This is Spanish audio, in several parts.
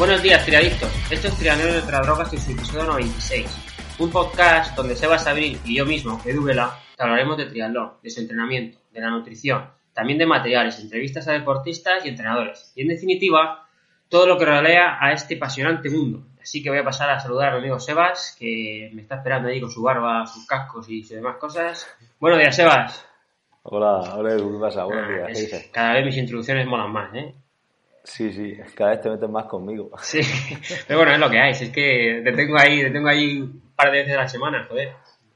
Buenos días, triadictos. Esto es Trianero de Drogas y su episodio 96. Un podcast donde Sebas Abril y yo mismo, Edu Vela, te hablaremos de triatlón, de su entrenamiento, de la nutrición, también de materiales, entrevistas a deportistas y entrenadores. Y en definitiva, todo lo que rodea a este apasionante mundo. Así que voy a pasar a saludar a mi amigo Sebas, que me está esperando ahí con su barba, sus cascos y sus demás cosas. Buenos días, Sebas. Hola, hola Edu, ¿qué pasa? Buenos días, ¿qué es- dices? cada vez mis introducciones molan más, ¿eh? Sí, sí, cada vez te metes más conmigo. Sí, pero bueno, es lo que hay. Si es que te tengo ahí, te tengo ahí un par de veces a la semana, joder.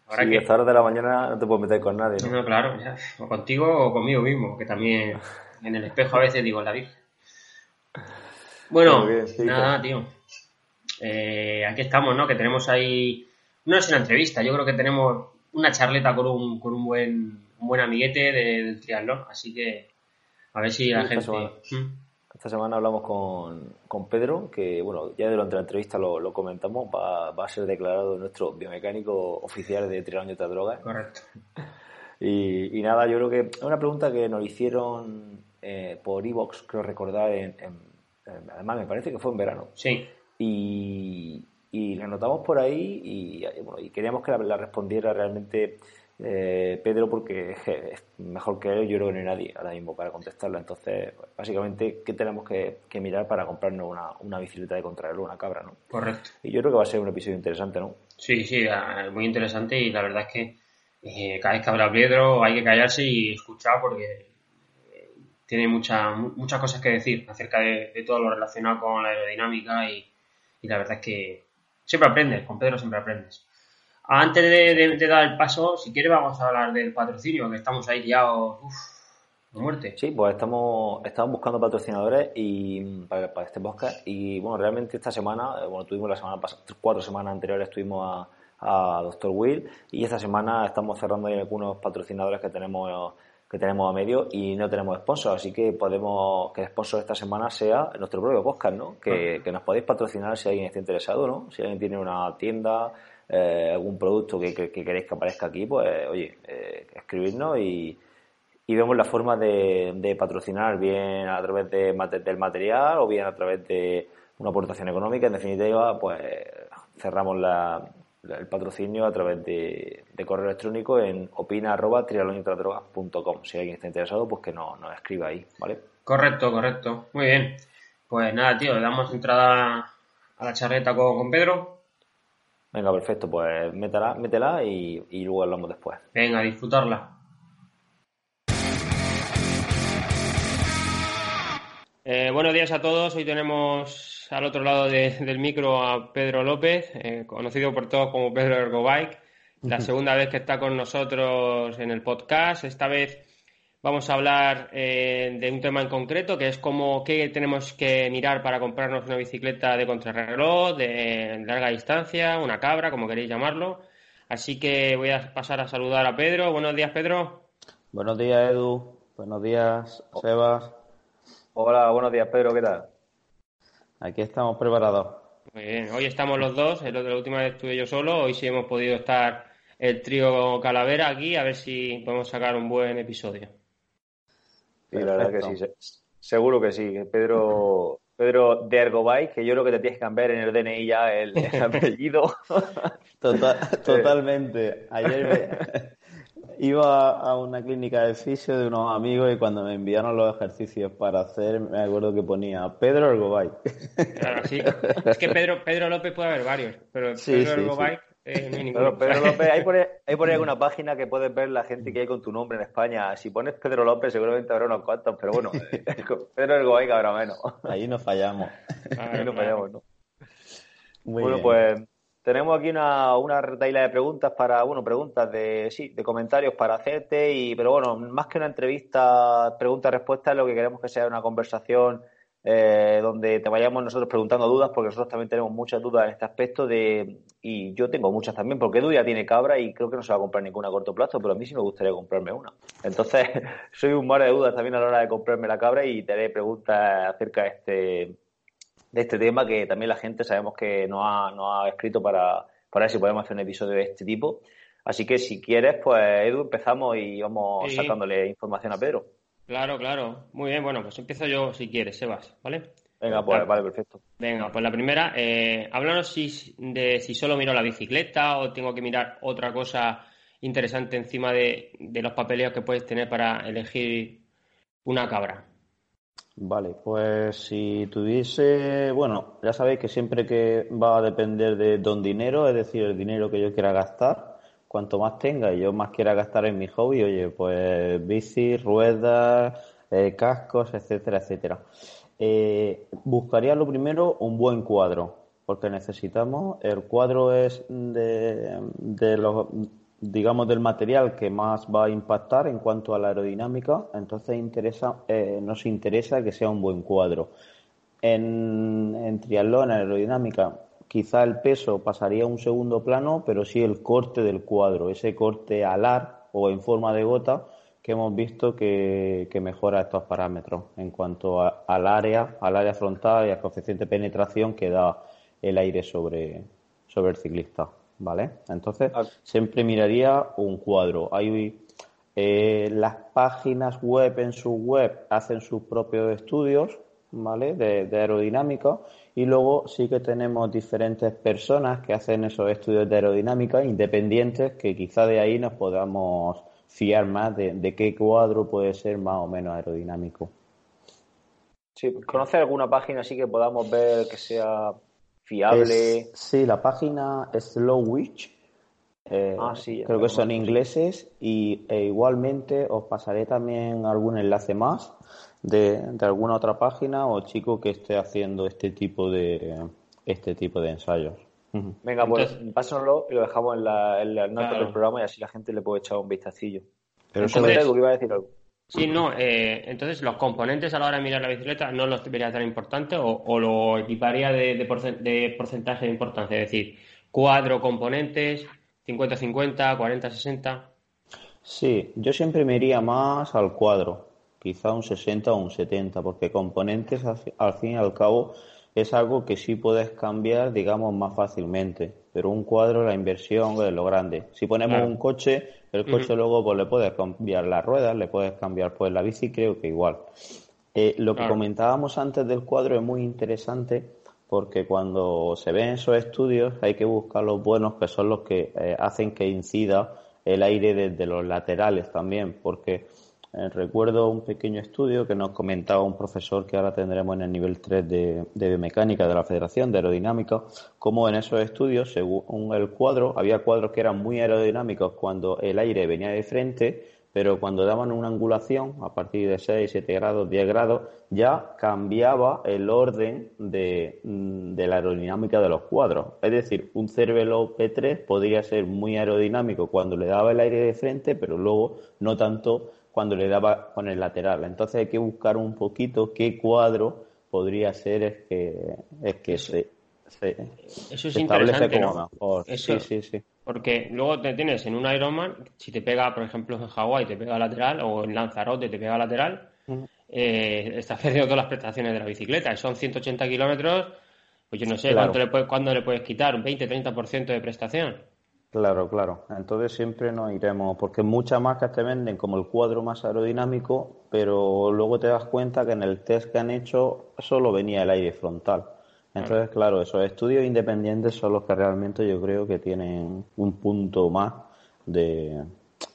Ahora Sí, que... hasta hora de la mañana no te puedes meter con nadie, ¿no? No, claro, ya. O contigo o conmigo mismo, que también en el espejo a veces digo la Virgen. Bueno, Muy bien, sí, nada, tío. Eh, aquí estamos, ¿no? Que tenemos ahí. No es una entrevista, yo creo que tenemos una charleta con un, con un buen, un buen amiguete de- del triatlón, así que a ver si la gente. Esta semana hablamos con, con Pedro, que bueno, ya durante la entrevista lo, lo comentamos, va, va a ser declarado nuestro biomecánico oficial de triatlón y otras drogas. Correcto. Y, y nada, yo creo que es una pregunta que nos hicieron eh, por Evox, creo recordar, en, en- en- además me parece que fue en verano. Sí, y, y la anotamos por ahí y, y, bueno, y queríamos que la, la respondiera realmente eh, Pedro porque es mejor que él, yo creo que no hay nadie ahora mismo para contestarla. Entonces, pues, básicamente, ¿qué tenemos que, que mirar para comprarnos una, una bicicleta de contrarreloj, una cabra, ¿no? correcto. Y yo creo que va a ser un episodio interesante, ¿no? Sí, sí, muy interesante y la verdad es que eh, cada vez que habla Pedro hay que callarse y escuchar porque eh, tiene mucha, mu- muchas cosas que decir acerca de, de todo lo relacionado con la aerodinámica y, y la verdad es que siempre aprendes, con Pedro siempre aprendes. Antes de, de- de dar el paso, si quieres vamos a hablar del patrocinio, que estamos ahí ya uf, a muerte. Sí, pues estamos, estamos buscando patrocinadores y para, para este podcast y bueno, realmente esta semana, eh, bueno, tuvimos la semana pasada, cuatro semanas anteriores estuvimos a, a Dr. Will y esta semana estamos cerrando ahí algunos patrocinadores que tenemos que tenemos a medio y no tenemos sponsor, así que podemos que el sponsor esta semana sea nuestro propio podcast, ¿no? Que, que nos podéis patrocinar si alguien está interesado, ¿no? Si alguien tiene una tienda, eh, algún producto que, que- que queréis que aparezca aquí, pues oye, eh, escribirnos y, y vemos la forma de, patrocinar bien a través de, del material o bien a través de una aportación económica. En definitiva, pues cerramos la- el patrocinio a través de, correo electrónico en opina.trialonitradrogas.com. Si alguien está interesado, pues que nos, nos escriba ahí, ¿vale? Correcto, correcto. Muy bien. Pues nada, tío, le damos entrada a la charreta con, con Pedro. Venga, perfecto, pues métela, métela y, y luego hablamos después. Venga, disfrutarla. Eh, buenos días a todos. Hoy tenemos al otro lado de- del micro a Pedro López, eh, conocido por todos como Pedro Ergobike. La segunda vez que está con nosotros en el podcast. Esta vez vamos a hablar eh, de un tema en concreto, que es cómo qué tenemos que mirar para comprarnos una bicicleta de contrarreloj, de larga distancia, una cabra, como queréis llamarlo. Así que voy a pasar a saludar a Pedro. Buenos días, Pedro. Buenos días, Edu. Buenos días, Sebas. Hola, buenos días, Pedro, ¿qué tal? Aquí estamos preparados. Muy bien, hoy estamos los dos, el otro- la última vez estuve yo solo, hoy sí hemos podido estar el trío Calavera aquí, a ver si podemos sacar un buen episodio. Sí, la verdad que sí, seguro que sí. Pedro, Pedro de Ergobay, que yo creo que te tienes que cambiar en el DNI ya el, el apellido. Total- totalmente. Ayer me- iba a una clínica de fisio de unos amigos y cuando me enviaron los ejercicios para hacer, me acuerdo que ponía Pedro Ergobay. Claro, sí. Es que Pedro, Pedro López puede haber varios, pero Sí, Pedro sí, eh, no hay Pedro López, hay por, ahí, hay por ahí alguna página que puedes ver la gente que hay con tu nombre en España. Si pones Pedro López, seguramente habrá unos cuantos, pero bueno, con Pedro Ergobay habrá menos. Ahí no fallamos. Claro, Ahí no claro. fallamos, ¿no? Muy bueno, bien. pues tenemos aquí una, una retaila de preguntas para, bueno, preguntas de, sí, de comentarios para hacerte, y, pero bueno, más que una entrevista, pregunta-respuesta, lo que queremos que sea una conversación eh, donde te vayamos nosotros preguntando dudas, porque nosotros también tenemos muchas dudas en este aspecto de, y yo tengo muchas también, porque Edu ya tiene cabra y creo que no se va a comprar ninguna a corto plazo, pero a mí sí me gustaría comprarme una. Entonces, soy un mar de dudas también a la hora de comprarme la cabra y te haré preguntas acerca de este, de este tema que también la gente sabemos que nos ha, nos ha escrito para, para ver si podemos hacer un episodio de este tipo. Así que si quieres, pues Edu, empezamos y vamos Sí. sacándole información a Pedro. Claro, claro. Muy bien, bueno, pues empiezo yo si quieres, Sebas, ¿vale? Venga, pues, vale, perfecto. Venga, pues la primera, eh, háblanos si, de si solo miro la bicicleta o tengo que mirar otra cosa interesante encima de, de los papeleos que puedes tener para elegir una cabra. Vale, pues si tuviese, bueno, ya sabéis que siempre que va a depender de don dinero, es decir, el dinero que yo quiera gastar, cuanto más tenga y yo más quiera gastar en mi hobby, oye, pues bici, ruedas, eh, cascos, etcétera, etcétera. Eh, buscaría lo primero un buen cuadro, porque necesitamos, el cuadro es de, los digamos, del material que más va a impactar en cuanto a la aerodinámica, entonces eh, nos interesa que sea un buen cuadro. En, en triatlón, en aerodinámica, quizá el peso pasaría a un segundo plano, pero sí el corte del cuadro, ese corte alar o en forma de gota que hemos visto que, mejora estos parámetros en cuanto al área, al área frontal y al coeficiente de penetración que da el aire sobre, sobre el ciclista. ¿vale? Entonces, ah. siempre miraría un cuadro. Hay eh, las páginas web en su web hacen sus propios estudios, ¿vale? De, aerodinámica y luego sí que tenemos diferentes personas que hacen esos estudios de aerodinámica independientes que quizá de ahí nos podamos fiar más de, de qué cuadro puede ser más o menos aerodinámico. Sí, ¿conoce alguna página así que podamos ver que sea fiable. sí, la página Slowwitch. Eh, ah, sí, creo que son ingleses y e igualmente os pasaré también algún enlace más de, alguna otra página o chico que esté haciendo este tipo de este tipo de ensayos. Venga, pues pásenlo y lo dejamos en la, en nota del programa y así la gente le puede echar un vistacillo. Pero Entonces, iba a decir algo. Sí, no, eh, entonces los componentes a la hora de mirar la bicicleta no los debería tan importante o, lo equiparía de, porcentaje de importancia, es decir, cuatro componentes, 50-50, 40-60. Sí, yo siempre me iría más al cuadro, quizá un 60 o un 70, porque componentes al fin y al cabo es algo que sí puedes cambiar, digamos, más fácilmente. Pero un cuadro, la inversión es lo grande. Si ponemos un coche, el coche luego pues le puedes cambiar las ruedas, le puedes cambiar pues la bici, creo que igual. Eh, lo que comentábamos antes del cuadro es muy interesante porque cuando se ven esos estudios hay que buscar los buenos que son los que eh, hacen que incida el aire desde los laterales también, porque eh, recuerdo un pequeño estudio que nos comentaba un profesor que ahora tendremos en el nivel 3 de, de biomecánica de la Federación de Aerodinámica, como en esos estudios, según el cuadro, había cuadros que eran muy aerodinámicos cuando el aire venía de frente, pero cuando daban una angulación, a partir de 6, 7 grados, 10 grados, ya cambiaba el orden de, mm, de, la aerodinámica de los cuadros. Es decir, un Cervelo P3 podría ser muy aerodinámico cuando le daba el aire de frente, pero luego no tanto cuando le daba con el lateral. Entonces hay que buscar un poquito qué cuadro podría ser es que, es que se, Eso es interesante, como mejor. sí, sí, sí. Porque luego te tienes en un Ironman, si te pega, por ejemplo, en Hawái te pega lateral o en Lanzarote te pega lateral, eh, estás perdiendo todas las prestaciones de la bicicleta. Y son 180 kilómetros, pues yo no sé cuánto le cuándo le puedes quitar, un 20-30% de prestación. Claro, claro. Entonces siempre nos iremos, porque muchas marcas te venden como el cuadro más aerodinámico, pero luego te das cuenta que en el test que han hecho solo venía el aire frontal. Entonces, claro, esos estudios independientes son los que realmente yo creo que tienen un punto más de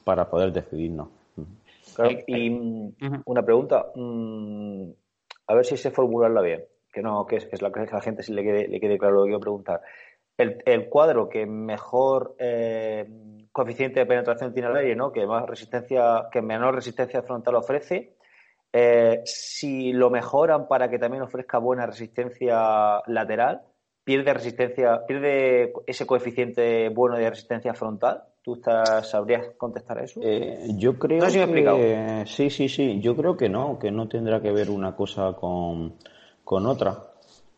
para poder decidirnos. Claro, y una pregunta, mm, a ver si sé formularla bien, que no, que es, la que a la gente si le quede, le quede claro lo que quiero preguntar el, cuadro que mejor eh, coeficiente de penetración tiene el aire, ¿no? que más resistencia, que menor resistencia frontal ofrece, eh, si lo mejoran para que también ofrezca buena resistencia lateral, pierde resistencia, pierde ese coeficiente bueno de resistencia frontal. ¿Tú estás, sabrías contestar eso? Eh, yo creo que sí, sí, sí. Yo creo que no, que no tendrá que ver una cosa con, con otra.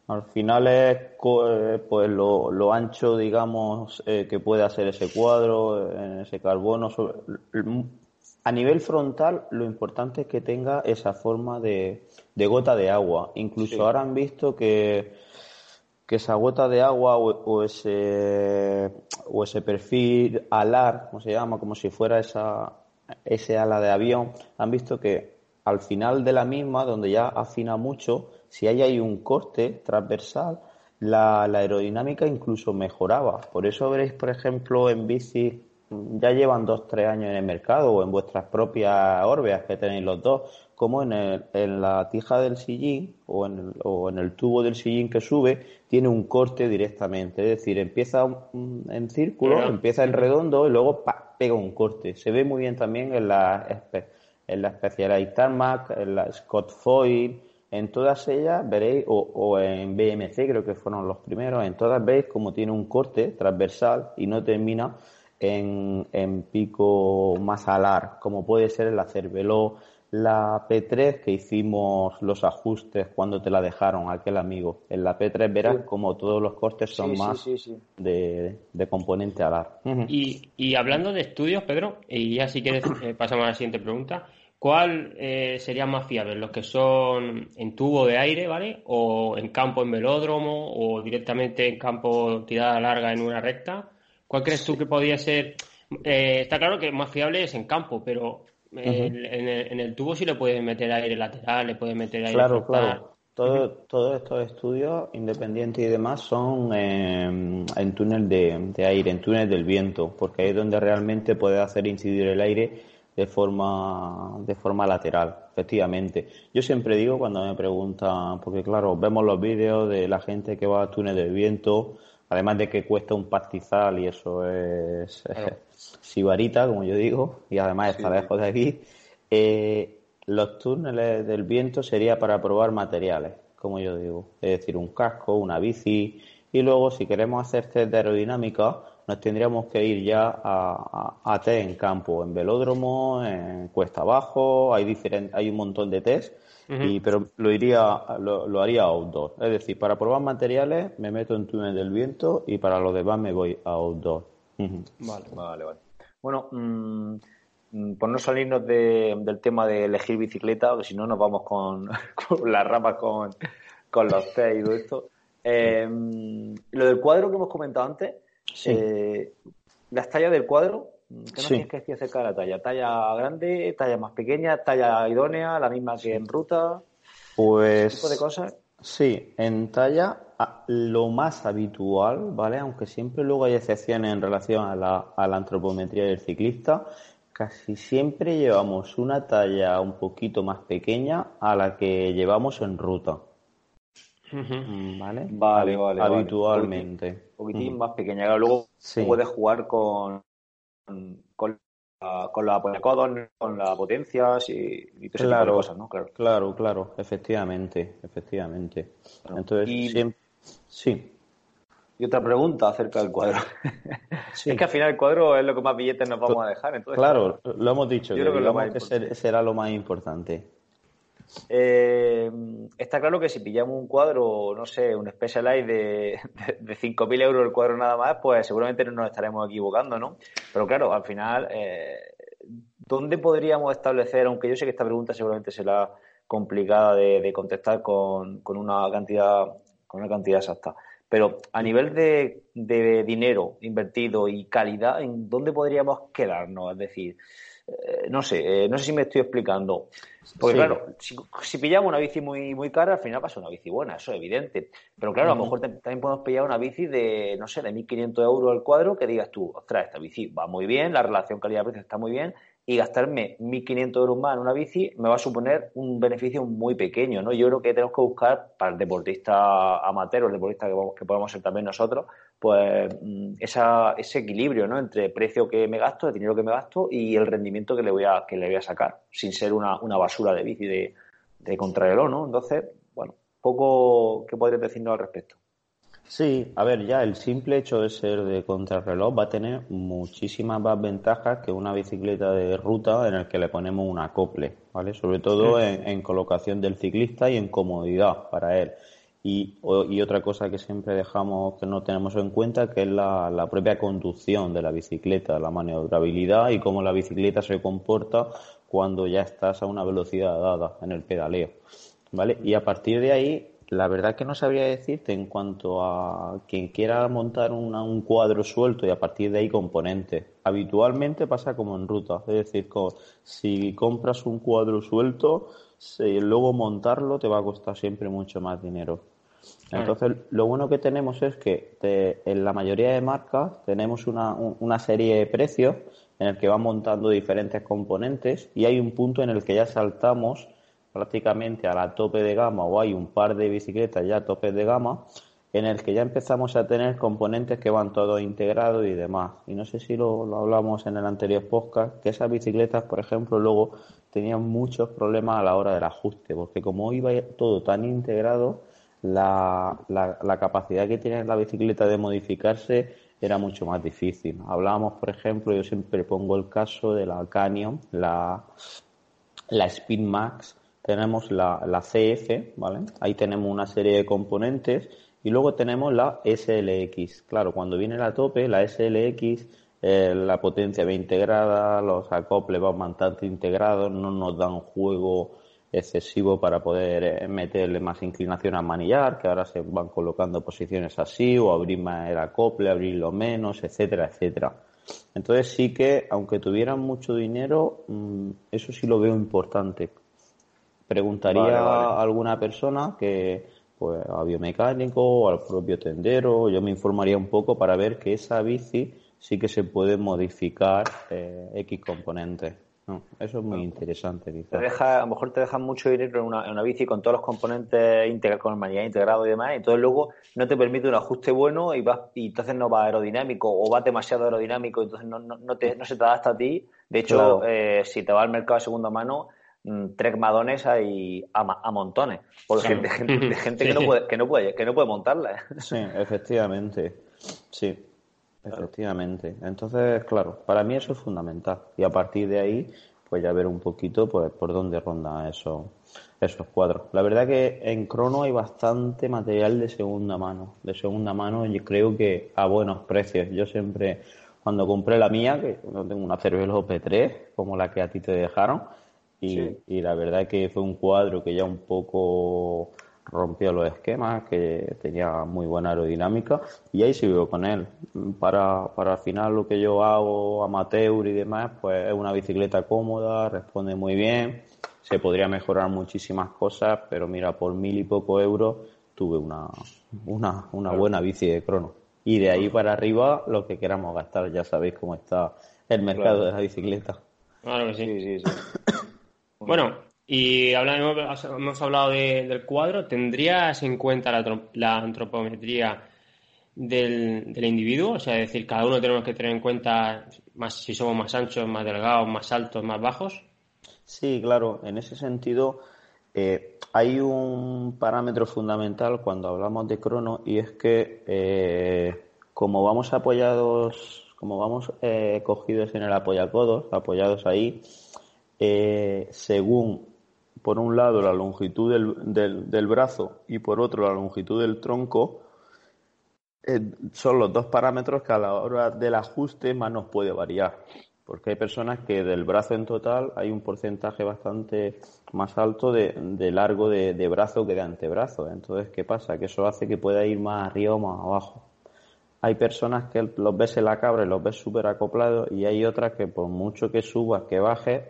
Al final es eh, pues lo, ancho, digamos, eh, que puede hacer ese cuadro, en ese carbono. a nivel frontal, lo importante es que tenga esa forma de, gota de agua. Incluso ahora han visto que, que esa gota de agua o, ese, o ese perfil alar, como se llama, como si fuera esa, ese ala de avión, han visto que al final de la misma, donde ya afina mucho, si ahí hay un corte transversal, la, la aerodinámica incluso mejoraba. Por eso veréis, por ejemplo, en bici ya llevan dos, tres años en el mercado o en vuestras propias órbitas que tenéis los dos, como en, el, en la tija del sillín o en, el, o en el tubo del sillín que sube tiene un corte directamente, es decir, empieza en círculo, empieza en redondo y luego pega un corte. Se ve muy bien también en la, en la Specialized Tarmac, en la Scott Foil, en todas ellas veréis, o, o, en BMC creo que fueron los primeros, en todas veis como tiene un corte transversal y no termina en, en pico más alar, como puede ser el Acervelo, la P3 que hicimos los ajustes cuando te la dejaron aquel amigo. En la P3 verás como todos los cortes son más de, de, componente alar. y, y, hablando de estudios, Pedro, y ya si quieres eh, pasamos a la siguiente pregunta. ¿Cuál eh, sería más fiable? ¿Los que son en tubo de aire, ¿vale? ¿O en campo en velódromo? ¿O directamente en campo tirada larga en una recta? ¿Cuál crees tú que podría ser? Eh, está claro que más fiable es en campo, pero en, el, tubo sí le puedes meter aire lateral, le puedes meter aire Claro, claro. Todo, Todos estos estudios independientes y demás son en túnel de, aire, en túnel del viento, porque ahí es donde realmente puede hacer incidir el aire de forma, de forma lateral, efectivamente. Yo siempre digo cuando me preguntan, porque claro, vemos los vídeos de la gente que va a túnel del viento, Además de que cuesta un pastizal y eso es sibarita, como yo digo, y además está lejos de aquí. Eh, los túneles del viento sería para probar materiales, como yo digo. Es decir, un casco, una bici. Y luego, si queremos hacer test de aerodinámica, nos tendríamos que ir ya a, a, test en campo, en velódromo, en cuesta abajo. Hay, diferentes, hay un montón de test y, pero lo, iría, lo, haría outdoor. Es decir, para probar materiales me meto en túnel del viento y para lo demás me voy a outdoor. Vale, vale, vale. Bueno, mm, mm, por no salirnos del tema de elegir bicicleta, porque si no nos vamos con, con las ramas, con, con los test y todo esto. Eh, lo del cuadro que hemos comentado antes, eh, las tallas del cuadro, ¿Qué nos tienes que decir acerca de la talla? ¿Talla grande, talla más pequeña, talla idónea, la misma que en ruta? Pues. tipo de cosas? Sí, en talla lo más habitual, ¿vale? Aunque siempre luego hay excepciones en relación a la, a la antropometría del ciclista, casi siempre llevamos una talla un poquito más pequeña a la que llevamos en ruta. ¿Vale? Vale, vale. Habitualmente. Un poquitín, más pequeña. Luego puedes jugar con con la, con la con la potencia y, todo claro, cosas, ¿no? Claro. claro, claro, efectivamente, efectivamente. Entonces, sí. Y otra pregunta acerca del cuadro. es que al final el cuadro es lo que más billetes nos vamos a dejar. Entonces, claro, lo hemos dicho. Yo creo que, lo que será lo más importante. Eh, está claro que si pillamos un cuadro, no sé, un Specialized de, de, 5.000 euros el cuadro nada más, pues seguramente no nos estaremos equivocando, ¿no? Pero claro, al final, eh, ¿dónde podríamos establecer, aunque yo sé que esta pregunta seguramente será complicada de, contestar con, una cantidad con una cantidad exacta. Pero a nivel de, de dinero invertido y calidad, ¿en dónde podríamos quedarnos? Es decir, eh, no sé, eh, no sé si me estoy explicando. Porque claro, si, pillamos una bici muy, muy cara, al final pasa una bici buena, eso es evidente. Pero claro, a lo mejor también podemos pillar una bici de, no sé, de 1.500 euros al cuadro que digas tú, ostras, esta bici va muy bien, la relación calidad-precio está muy bien, y gastarme 1.500 euros más en una bici me va a suponer un beneficio muy pequeño, ¿no? Yo creo que tenemos que buscar para el deportista amateur, el deportista que, que podemos ser también nosotros, pues mm, esa, ese equilibrio, ¿no? Entre precio que me gasto, el dinero que me gasto y el rendimiento que le voy a, que le voy a sacar, sin ser una, una basura de bici de, de contrarreloj, ¿no? Entonces, bueno, poco que podrías decirnos al respecto. Sí, a ver, ya el simple hecho de ser de contrarreloj va a tener muchísimas más ventajas que una bicicleta de ruta en el que le ponemos un acople, ¿vale? Sobre todo en, colocación del ciclista y en comodidad para él. Y, otra cosa que siempre dejamos que no tenemos en cuenta que es la, propia conducción de la bicicleta, la maniobrabilidad y cómo la bicicleta se comporta cuando ya estás a una velocidad dada en el pedaleo. ¿Vale? Y a partir de ahí la verdad que no sabría decirte en cuanto a quien quiera montar un cuadro suelto y a partir de ahí componentes. Habitualmente pasa como en ruta, es decir, si compras un cuadro suelto, sí, luego montarlo te va a costar siempre mucho más dinero. Entonces, lo bueno que tenemos es que en la mayoría de marcas tenemos una, una serie de precios en el que van montando diferentes componentes y hay un punto en el que ya saltamos prácticamente a la tope de gama o hay un par de bicicletas ya a tope de gama en el que ya empezamos a tener componentes que van todos integrados y demás. Y no sé si lo, hablamos en el anterior podcast, que esas bicicletas, por ejemplo, luego tenían muchos problemas a la hora del ajuste, porque como iba todo tan integrado, la, la, capacidad que tiene la bicicleta de modificarse era mucho más difícil. Hablábamos, por ejemplo, yo siempre pongo el caso de la Canyon, la, la Spin Max, tenemos la, la CF, ¿vale? Ahí tenemos una serie de componentes y luego tenemos la SLX. Claro, cuando viene la tope, la SLX, eh, la potencia va integrada, los acoples van bastante integrados, no nos dan juego excesivo para poder eh, meterle más inclinación al manillar, que ahora se van colocando posiciones así, o abrir más el acople, abrirlo menos, etcétera, etcétera. Entonces sí que, aunque tuvieran mucho dinero, mm, eso sí lo veo importante. Preguntaría a alguna persona que pues a biomecánico o al propio tendero, yo me informaría un poco para ver que esa bici sí que se puede modificar eh, X componentes. Eso es muy interesante. Te deja, a lo mejor te dejan mucho dinero en una, en una bici con todos los componentes integrados, con el manillar integrado y demás, y entonces luego no te permite un ajuste bueno y vas y entonces no va aerodinámico o va demasiado aerodinámico, entonces no, no, no, te, no se te adapta a ti. De hecho, eh, si te va al mercado de segunda mano, Mm, Trek Madones hay a, montones, porque de, gente, que, no puede, que, no puede, que no puede montarla. Sí, efectivamente. Sí, efectivamente. Entonces, claro, para mí eso es fundamental. Y a partir de ahí, pues ya ver un poquito pues, por dónde ronda eso, esos cuadros. La verdad que en Crono hay bastante material de segunda mano. De segunda mano, yo creo que a buenos precios. Yo siempre, cuando compré la mía, que no tengo una Cervelo P3, como la que a ti te dejaron, y, la verdad que fue un cuadro que ya un poco rompió los esquemas, que tenía muy buena aerodinámica y ahí sigo con él. Para, para al final lo que yo hago amateur y demás, pues es una bicicleta cómoda, responde muy bien, se podría mejorar muchísimas cosas, pero mira, por mil y poco euros tuve una, una, una buena bici de crono. Y de ahí para arriba lo que queramos gastar, ya sabéis cómo está el mercado de la bicicleta. Claro que sí, sí, sí. Bueno, y hemos hablado del cuadro. ¿Tendrías en cuenta la, antropometría del, individuo? O sea, es decir, cada uno tenemos que tener en cuenta más si somos más anchos, más delgados, más altos, más bajos. Sí, claro. En ese sentido, eh, hay un parámetro fundamental cuando hablamos de crono y es que eh, como vamos apoyados, como vamos eh, cogidos en el apoyacodos, apoyados ahí, eh, según, por un lado, la longitud del, del, brazo y por otro, la longitud del tronco, eh, son los dos parámetros que a la hora del ajuste más nos puede variar. Porque hay personas que del brazo en total hay un porcentaje bastante más alto de, largo de, de, brazo que de antebrazo. Entonces, ¿qué pasa? Que eso hace que pueda ir más arriba o más abajo hay personas que los ves en la cabra y los ves súper acoplados y hay otras que por mucho que subas, que bajes,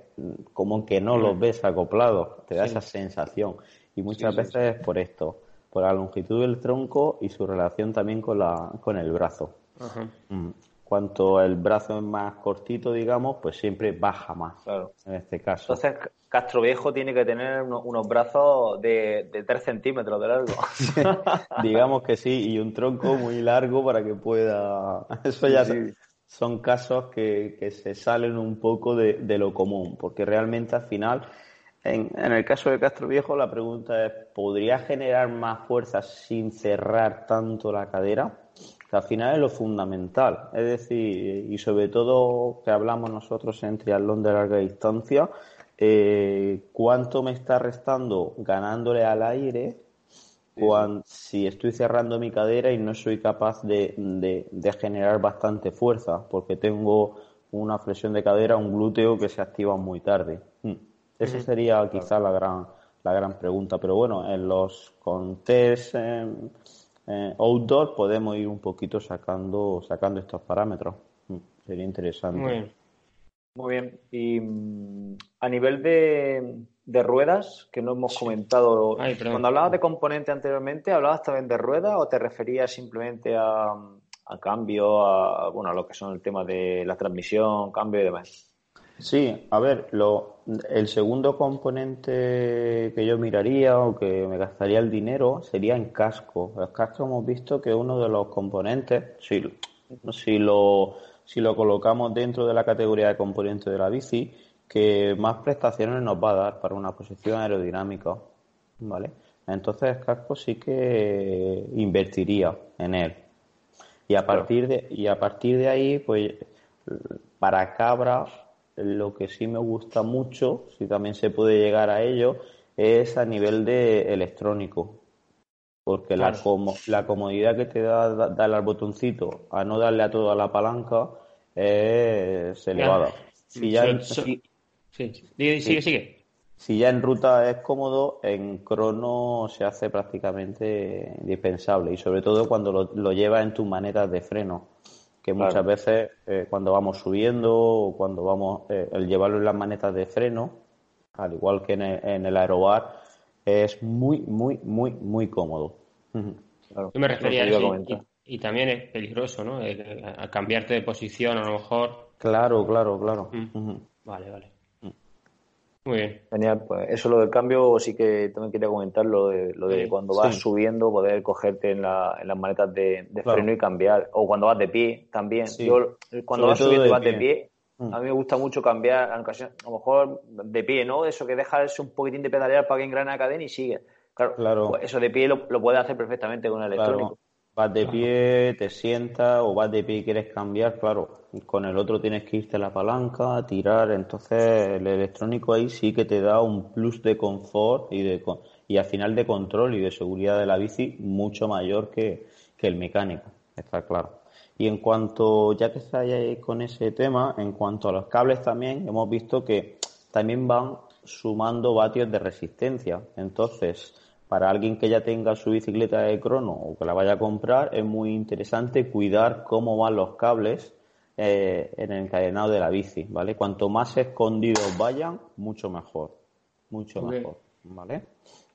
como que no los mm. ves acoplados, te da esa sensación. Y muchas veces es por esto, por la longitud del tronco y su relación también con, la, con el brazo. Mm cuanto el brazo es más cortito, digamos, pues siempre baja más. Claro. En este caso. Entonces, Castro Viejo tiene que tener unos, brazos de, de 3 centímetros de largo. digamos que sí, y un tronco muy largo para que pueda. Eso ya son casos que, que, se salen un poco de, de, lo común, porque realmente al final. En, en el caso de Castro Viejo, la pregunta es: ¿podría generar más fuerza sin cerrar tanto la cadera? Al final es lo fundamental. Es decir, y sobre todo que hablamos nosotros en triatlón de larga distancia, eh, cuánto me está restando ganándole al aire cuando, si estoy cerrando mi cadera y no soy capaz de, de, generar bastante fuerza, porque tengo una flexión de cadera, un glúteo que se activa muy tarde. Hmm. Esa sería quizá la gran, la gran pregunta. Pero bueno, en los contests eh, outdoor podemos ir un poquito sacando, sacando estos parámetros. Mm, sería interesante. Muy bien. Muy bien. Y mm, a nivel de, de ruedas que no hemos comentado. Cuando hablabas de componente anteriormente, ¿hablabas también de ruedas o te referías simplemente a, cambio, a, bueno, a lo que son el tema de la transmisión, cambio y demás? Sí, a ver, lo, el segundo componente que yo miraría o que me gastaría el dinero sería en casco. El casco hemos visto que uno de los componentes, si, si, lo, si lo colocamos dentro de la categoría de componente de la bici, que más prestaciones nos va a dar para una posición aerodinámica, ¿vale? Entonces el casco sí que invertiría en él. Y a partir de, y a partir de ahí, pues para cabra lo que sí me gusta mucho, si también se puede llegar a ello, es a nivel de electrónico. Porque la, la comodidad que te da darle al botoncito a no darle a toda la palanca es elevada. Si ya, sí, sigue, sigue. Si ya en ruta es cómodo, en crono se hace prácticamente indispensable y sobre todo cuando lo, lo llevas en tus manetas de freno que muchas veces eh, cuando vamos subiendo o cuando vamos, eh, el llevarlo en las manetas de freno, al igual que en el, aerobar, es muy, muy, muy, muy cómodo. Yo me refería a eso y, también es peligroso, ¿no? a cambiarte de posición a lo mejor. Claro, claro, claro. Vale, vale. Muy bien. Genial, pues eso lo del cambio sí que también quería comentar lo de, lo de cuando vas subiendo poder cogerte en, la, en las maletas de, freno y cambiar o cuando vas de pie también. Yo cuando vas subiendo y vas de pie, mm. a mí me gusta mucho cambiar a lo mejor de pie, ¿no? Eso que dejas un poquitín de pedalear para que engrane la cadena y sigue. Claro, Pues eso de pie lo, lo puedes hacer perfectamente con el electrónico vas de pie, te sientas o vas de pie y quieres cambiar, claro, con el otro tienes que irte a la palanca, tirar, entonces el electrónico ahí sí que te da un plus de confort y de y al final de control y de seguridad de la bici mucho mayor que, que el mecánico, está claro. Y en cuanto, ya que estáis con ese tema, en cuanto a los cables también, hemos visto que también van sumando vatios de resistencia. Entonces, para alguien que ya tenga su bicicleta de crono o que la vaya a comprar, es muy interesante cuidar cómo van los cables eh, en el encadenado de la bici, ¿vale? Cuanto más escondidos vayan, mucho mejor. Mucho mejor, ¿vale?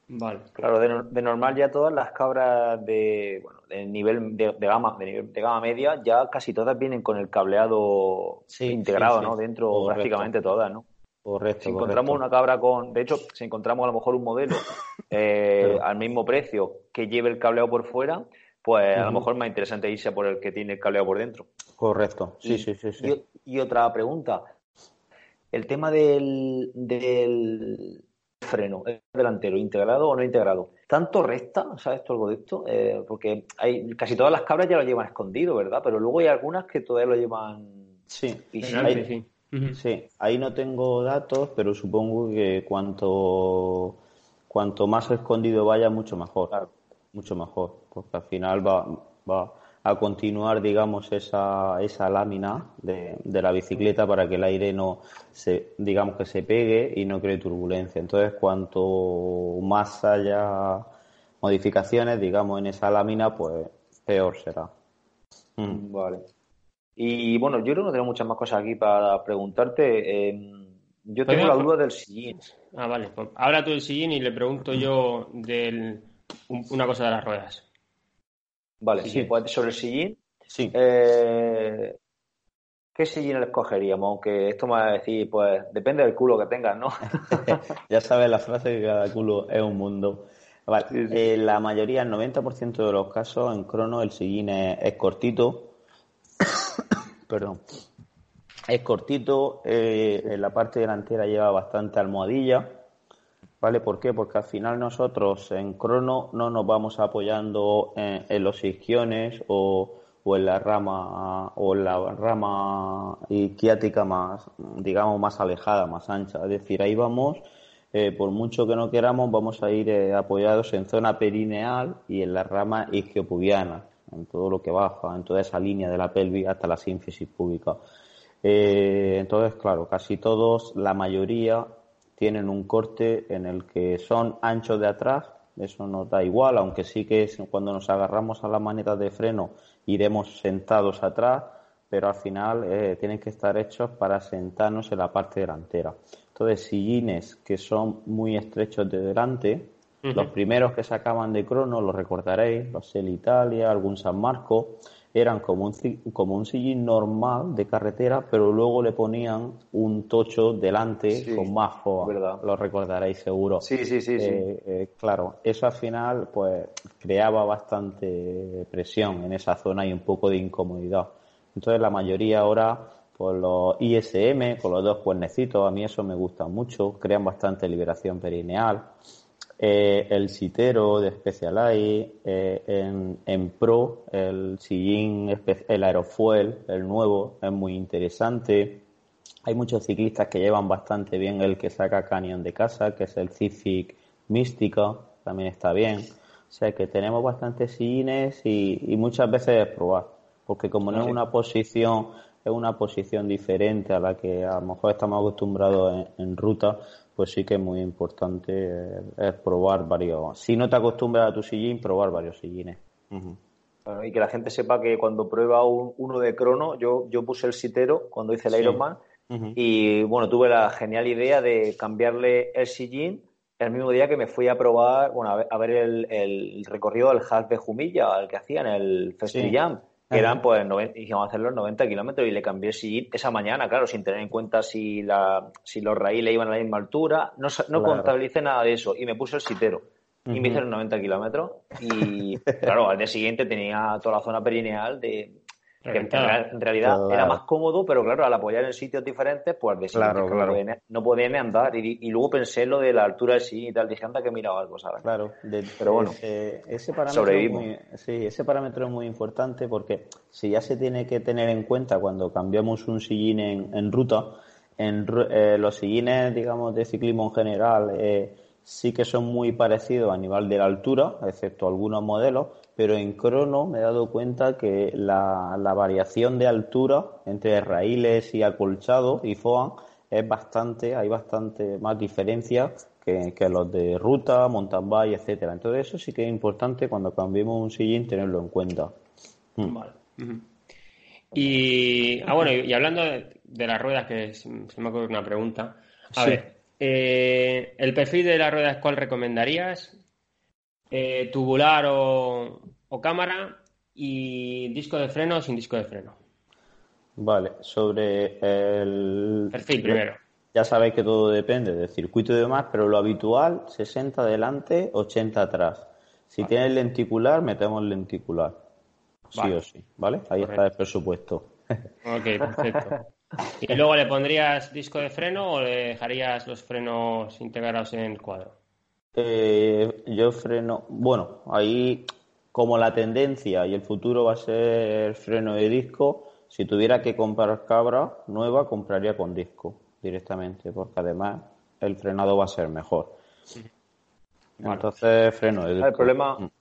Vale. Claro, de, normal ya todas las cabras de, bueno, de nivel de, gama de, gama media ya casi todas vienen con el cableado integrado, ¿no? Dentro prácticamente todas, ¿no? Correcto. Si encontramos una cabra con, de hecho, si encontramos a lo mejor un modelo eh, al mismo precio que lleve el cableado por fuera, pues a lo mejor es más interesante irse por el que tiene el cableado por dentro. Correcto, sí, sí, sí, sí. Y, otra pregunta, el tema del, del freno, ¿el delantero, integrado o no integrado? ¿Tanto resta? ¿Sabes tú algo de esto? Eh, porque hay casi todas las cabras ya lo llevan escondido, ¿verdad? Pero luego hay algunas que todavía lo llevan. Sí, sí. Sí, ahí no tengo datos, pero supongo que cuanto, cuanto más escondido vaya, mucho mejor. Mucho mejor, porque al final va, va a continuar, digamos, esa, esa lámina de, de, la bicicleta para que el aire no se, digamos, que se pegue y no cree turbulencia. Entonces, cuanto más haya modificaciones, digamos, en esa lámina, pues peor será. Mm. Vale. Y bueno, yo creo que no tengo muchas más cosas aquí para preguntarte. Em, yo tengo la duda del sillín. Ah, vale. Pues habla tú del sillín y le pregunto yo del, una cosa de las ruedas. Vale, sí, pues sobre el sillín. Sí. Eh, ¿Qué sillín escogeríamos? Aunque esto me va a decir, pues depende del culo que tengas, ¿no? ya sabes la frase que cada culo es un mundo. Vale, eh, la mayoría, el 90% de los casos en crono el sillín es cortito, perdón. Es cortito, eh, en la parte delantera lleva bastante almohadilla. ¿Vale? ¿Por qué? Porque al final nosotros en crono no nos vamos apoyando en, los isquiones o, en la rama o en la rama isquiática más, digamos, más alejada, más ancha. Es decir, ahí vamos, eh, por mucho que no queramos, vamos a ir eh, apoyados en zona perineal y en la rama isquiopubiana en todo lo que baja, en toda esa línea de la pelvis hasta la sínfisis pública. Eh, entonces, claro, casi todos, la mayoría, tienen un corte en el que son anchos de atrás, eso nos da igual, aunque sí que cuando nos agarramos a las manetas de freno iremos sentados atrás, pero al final eh, tienen que estar hechos para sentarnos en la parte delantera. Entonces, sillines que son muy estrechos de delante, los primeros que sacaban de crono, los recordaréis, los El Italia, algún San Marco, eran como un, como un sillín normal de carretera, pero luego le ponían un tocho delante con más foa. Lo recordaréis seguro. Sí, sí, sí. Eh, eh, claro, eso al final pues creaba bastante presión en esa zona y un poco de incomodidad. Entonces la mayoría ahora, pues los ISM, con los dos cuernecitos, a mí eso me gusta mucho, crean bastante liberación perineal. Eh, el Citero de Specialized, eh, en, en, Pro, el sillín, el Aerofuel, el nuevo, es muy interesante. Hay muchos ciclistas que llevan bastante bien el que saca Canyon de casa, que es el Civic Mística, también está bien. O sea que tenemos bastantes sillines y, muchas veces es probar, porque como no es una posición es una posición diferente a la que a lo mejor estamos acostumbrados en ruta, pues sí que es muy importante eh, es probar varios. Si no te acostumbras a tu sillín, probar varios sillines. y que la gente sepa que cuando prueba uno de crono, yo, yo puse el sitero cuando hice el Ironman y bueno, tuve la genial idea de cambiarle el sillín el mismo día que me fui a probar, bueno, a ver, el, recorrido del half de Jumilla, el que hacían, el Festival que eran pues íbamos a hacer los 90 kilómetros y le cambié el esa mañana, claro, sin tener en cuenta si la si los raíles iban a la misma altura, no, no contabilicé nada de eso y me puse el sitero. Y me hice los 90 kilómetros y claro, al día siguiente tenía toda la zona perineal de que en, realidad era más cómodo, pero claro, al apoyar en sitios diferentes, pues de claro, claro. No, podía, ni andar. Y, luego pensé lo de la altura del sí y tal, dije, anda que he mirado algo, ¿sabes? Claro, pero bueno, ese, parámetro es muy, sí, ese parámetro es muy importante porque si ya se tiene que tener en cuenta cuando cambiamos un sillín en, ruta, en eh, los sillines, digamos, de ciclismo en general, eh, sí que son muy parecidos a nivel de la altura, excepto algunos modelos, pero en crono me he dado cuenta que la, variación de altura entre raíles y acolchado y FOAN es bastante, hay bastante más diferencia que, los de ruta, mountain bike, etcétera. Entonces eso sí que es importante cuando cambiemos un sillín tenerlo en cuenta. Mm. Vale. Y, ah, bueno, y hablando de, las ruedas, que se me ocurre una pregunta. A ver, eh, ¿el perfil de las ruedas cuál recomendarías? Eh, tubular o, cámara y disco de freno o sin disco de freno. Vale, sobre el perfil primero. Ya sabéis que todo depende del circuito y demás, pero lo habitual, 60 adelante, 80 atrás. Si tienes lenticular, metemos lenticular. Sí o sí, ¿vale? Ahí está el presupuesto. Ok, perfecto. ¿Y luego le pondrías disco de freno o le dejarías los frenos integrados en el cuadro? Eh, yo freno, bueno, ahí como la tendencia y el futuro va a ser freno de disco, si tuviera que comprar cabra nueva, compraría con disco directamente, porque además el frenado va a ser mejor. Entonces, freno de disco. El problema, mm.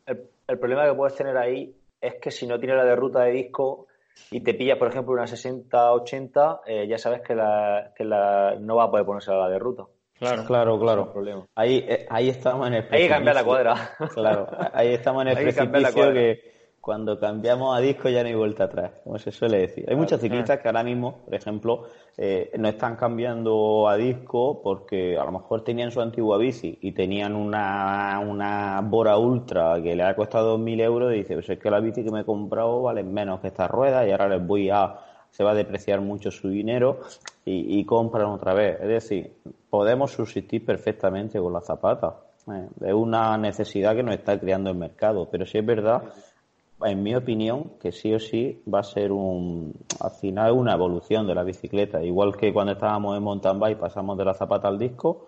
el, problema que puedes tener ahí es que si no tienes la de ruta de disco y te pillas, por ejemplo, una 60-80, eh, ya sabes que, la, que la, no va a poder ponerse a la de ruta. Claro, claro, claro. Ahí, eh, ahí estamos en el precipicio. Ahí cambia la cuadra. Claro, ahí estamos en el precipicio que cuando cambiamos a disco ya no hay vuelta atrás, como se suele decir. Hay muchos ciclistas que ahora mismo, por ejemplo, eh, no están cambiando a disco porque a lo mejor tenían su antigua bici y tenían una, una Bora Ultra que le ha costado 2.000 euros y dice, pues es que la bici que me he comprado vale menos que esta rueda y ahora les voy a se va a depreciar mucho su dinero y, compran otra vez. Es decir, podemos subsistir perfectamente con la zapata. Eh, es una necesidad que nos está creando el mercado, pero sí es verdad, en mi opinión, que sí o sí va a ser un, al final una evolución de la bicicleta. Igual que cuando estábamos en mountain bike pasamos de la zapata al disco,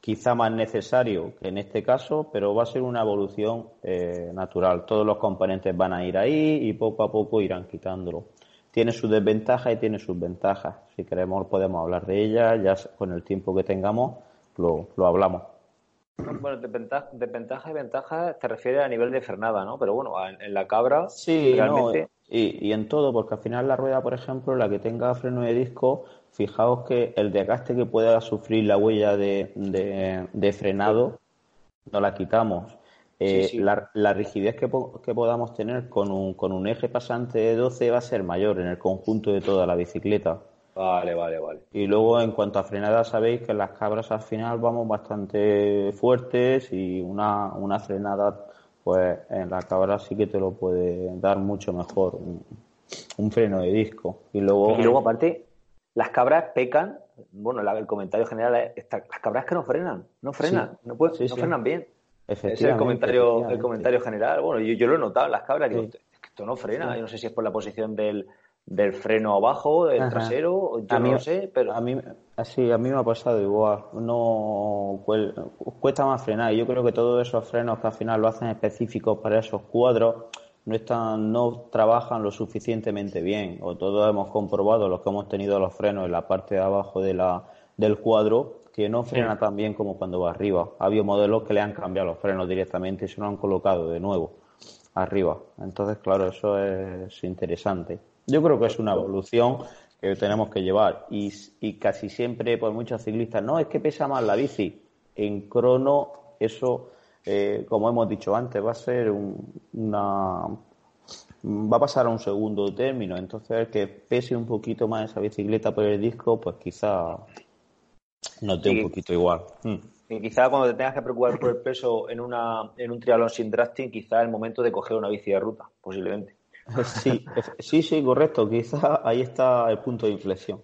quizá más necesario que en este caso, pero va a ser una evolución eh, natural. Todos los componentes van a ir ahí y poco a poco irán quitándolo tiene sus desventajas y tiene sus ventajas. Si queremos podemos hablar de ellas, ya con el tiempo que tengamos lo, lo hablamos. Bueno, desventaja, desventaja y ventaja te refiere a nivel de frenada, ¿no? Pero bueno, en la cabra sí, realmente... y, y, en todo, porque al final la rueda, por ejemplo, la que tenga freno de disco, fijaos que el desgaste que pueda sufrir la huella de, de, de frenado, no la quitamos. Eh, la, rigidez que, podamos tener con un, con un eje pasante de 12 va a ser mayor en el conjunto de toda la bicicleta. Vale, vale, vale. Y luego, en cuanto a frenada, sabéis que las cabras al final vamos bastante fuertes y una, una frenada, pues en la cabra sí que te lo puede dar mucho mejor un, freno de disco. Y luego, y luego aparte, las cabras pecan, bueno, el comentario general es, las cabras que no frenan, no frenan, no, pueden, no frenan bien. Es el comentario, el comentario general. Bueno, yo, yo lo he notado las cabras, digo, esto no frena, yo no sé si es por la posición del, del freno abajo, del trasero, yo no lo sé, pero... A mí, así, a mí me ha pasado igual, no cuesta más frenar, yo creo que todos esos frenos que al final lo hacen específicos para esos cuadros no están, no trabajan lo suficientemente bien, o todos hemos comprobado, los que hemos tenido los frenos en la parte de abajo de la, del cuadro, que no frena tan bien como cuando va arriba. Ha habido modelos que le han cambiado los frenos directamente y se lo han colocado de nuevo arriba. Entonces, claro, eso es interesante. Yo creo que es una evolución que tenemos que llevar y, casi siempre, pues muchos ciclistas, no, es que pesa más la bici. En crono, eso, eh, como hemos dicho antes, va a ser una. va a pasar a un segundo término. Entonces, el que pese un poquito más esa bicicleta por el disco, pues quizá note un poquito igual. Mm. Y quizá cuando te tengas que preocupar por el peso en, una, en un triatlón sin drafting, quizá es el momento de coger una bici de ruta, posiblemente. Sí, sí, sí, correcto. Quizás ahí está el punto de inflexión.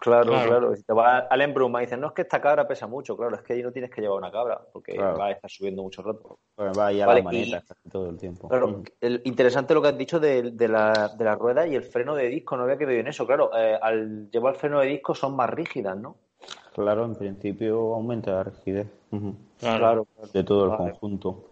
Claro, claro, Si te vas al Embruma y dices, no es que esta cabra pesa mucho, claro, es que ahí no tienes que llevar una cabra, porque va a estar subiendo mucho rato. Pues va a la maneta todo el tiempo. Claro, interesante lo que has dicho de, la, de la rueda y el freno de disco, no había que ver en eso. Claro, eh, al llevar el freno de disco son más rígidas, ¿no? Claro, en principio aumenta la rigidez. claro, De todo el conjunto.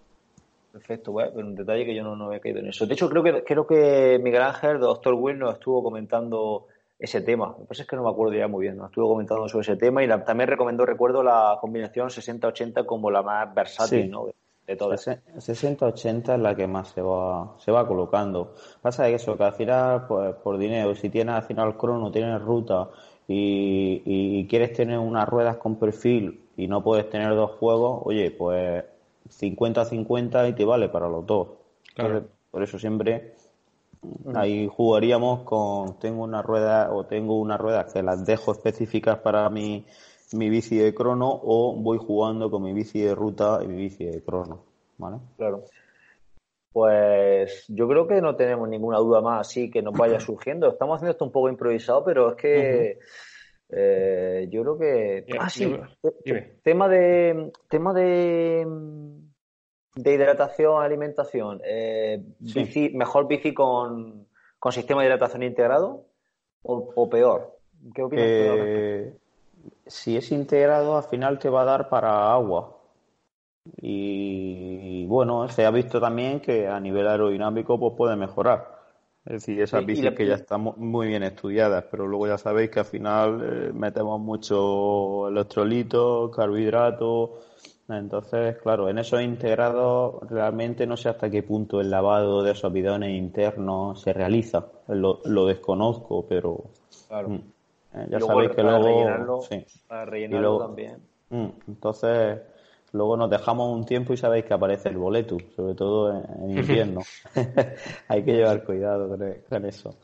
Perfecto, bueno, un detalle que yo no, había caído en eso. De hecho, creo que creo que Miguel Ángel, doctor Will, nos estuvo comentando ese tema. Lo que pasa es que no me acuerdo ya muy bien, nos estuvo comentando sobre ese tema y también recomendó, recuerdo, la combinación 60-80 como la más versátil, ¿no? De todas. 60-80 es la que más se va, se va colocando. Pasa que eso, que al final, pues por dinero, si tienes al final crono, tienes ruta y, y quieres tener unas ruedas con perfil y no puedes tener dos juegos, oye, pues 50-50 y te vale para los dos. por eso siempre ahí jugaríamos con tengo una rueda o tengo una rueda que las dejo específicas para mi, mi bici de crono o voy jugando con mi bici de ruta y mi bici de crono. ¿Vale? Claro. Pues yo creo que no tenemos ninguna duda más así que nos vaya surgiendo. Estamos haciendo esto un poco improvisado, pero es que eh, yo creo que. ah, sí. Tema de. Tema de. De hidratación, alimentación. Eh, ¿Mejor bici con, con, sistema de hidratación integrado o, peor? ¿Qué opinas? Eh, si es integrado, al final te va a dar para agua. Y, bueno, se ha visto también que a nivel aerodinámico pues puede mejorar. Es decir, esas bicis que ya están muy bien estudiadas, pero luego ya sabéis que al final eh, metemos mucho electrolitos, carbohidratos. Entonces, claro, en esos integrados realmente no sé hasta qué punto el lavado de esos bidones internos se realiza. Lo, desconozco, pero claro. Mm, eh, ya sabéis que luego rellenarlo, sí. para rellenarlo también. Mm, entonces, Luego nos dejamos un tiempo y sabéis que aparece el boleto, sobre todo en, invierno. Hay que llevar cuidado con eso.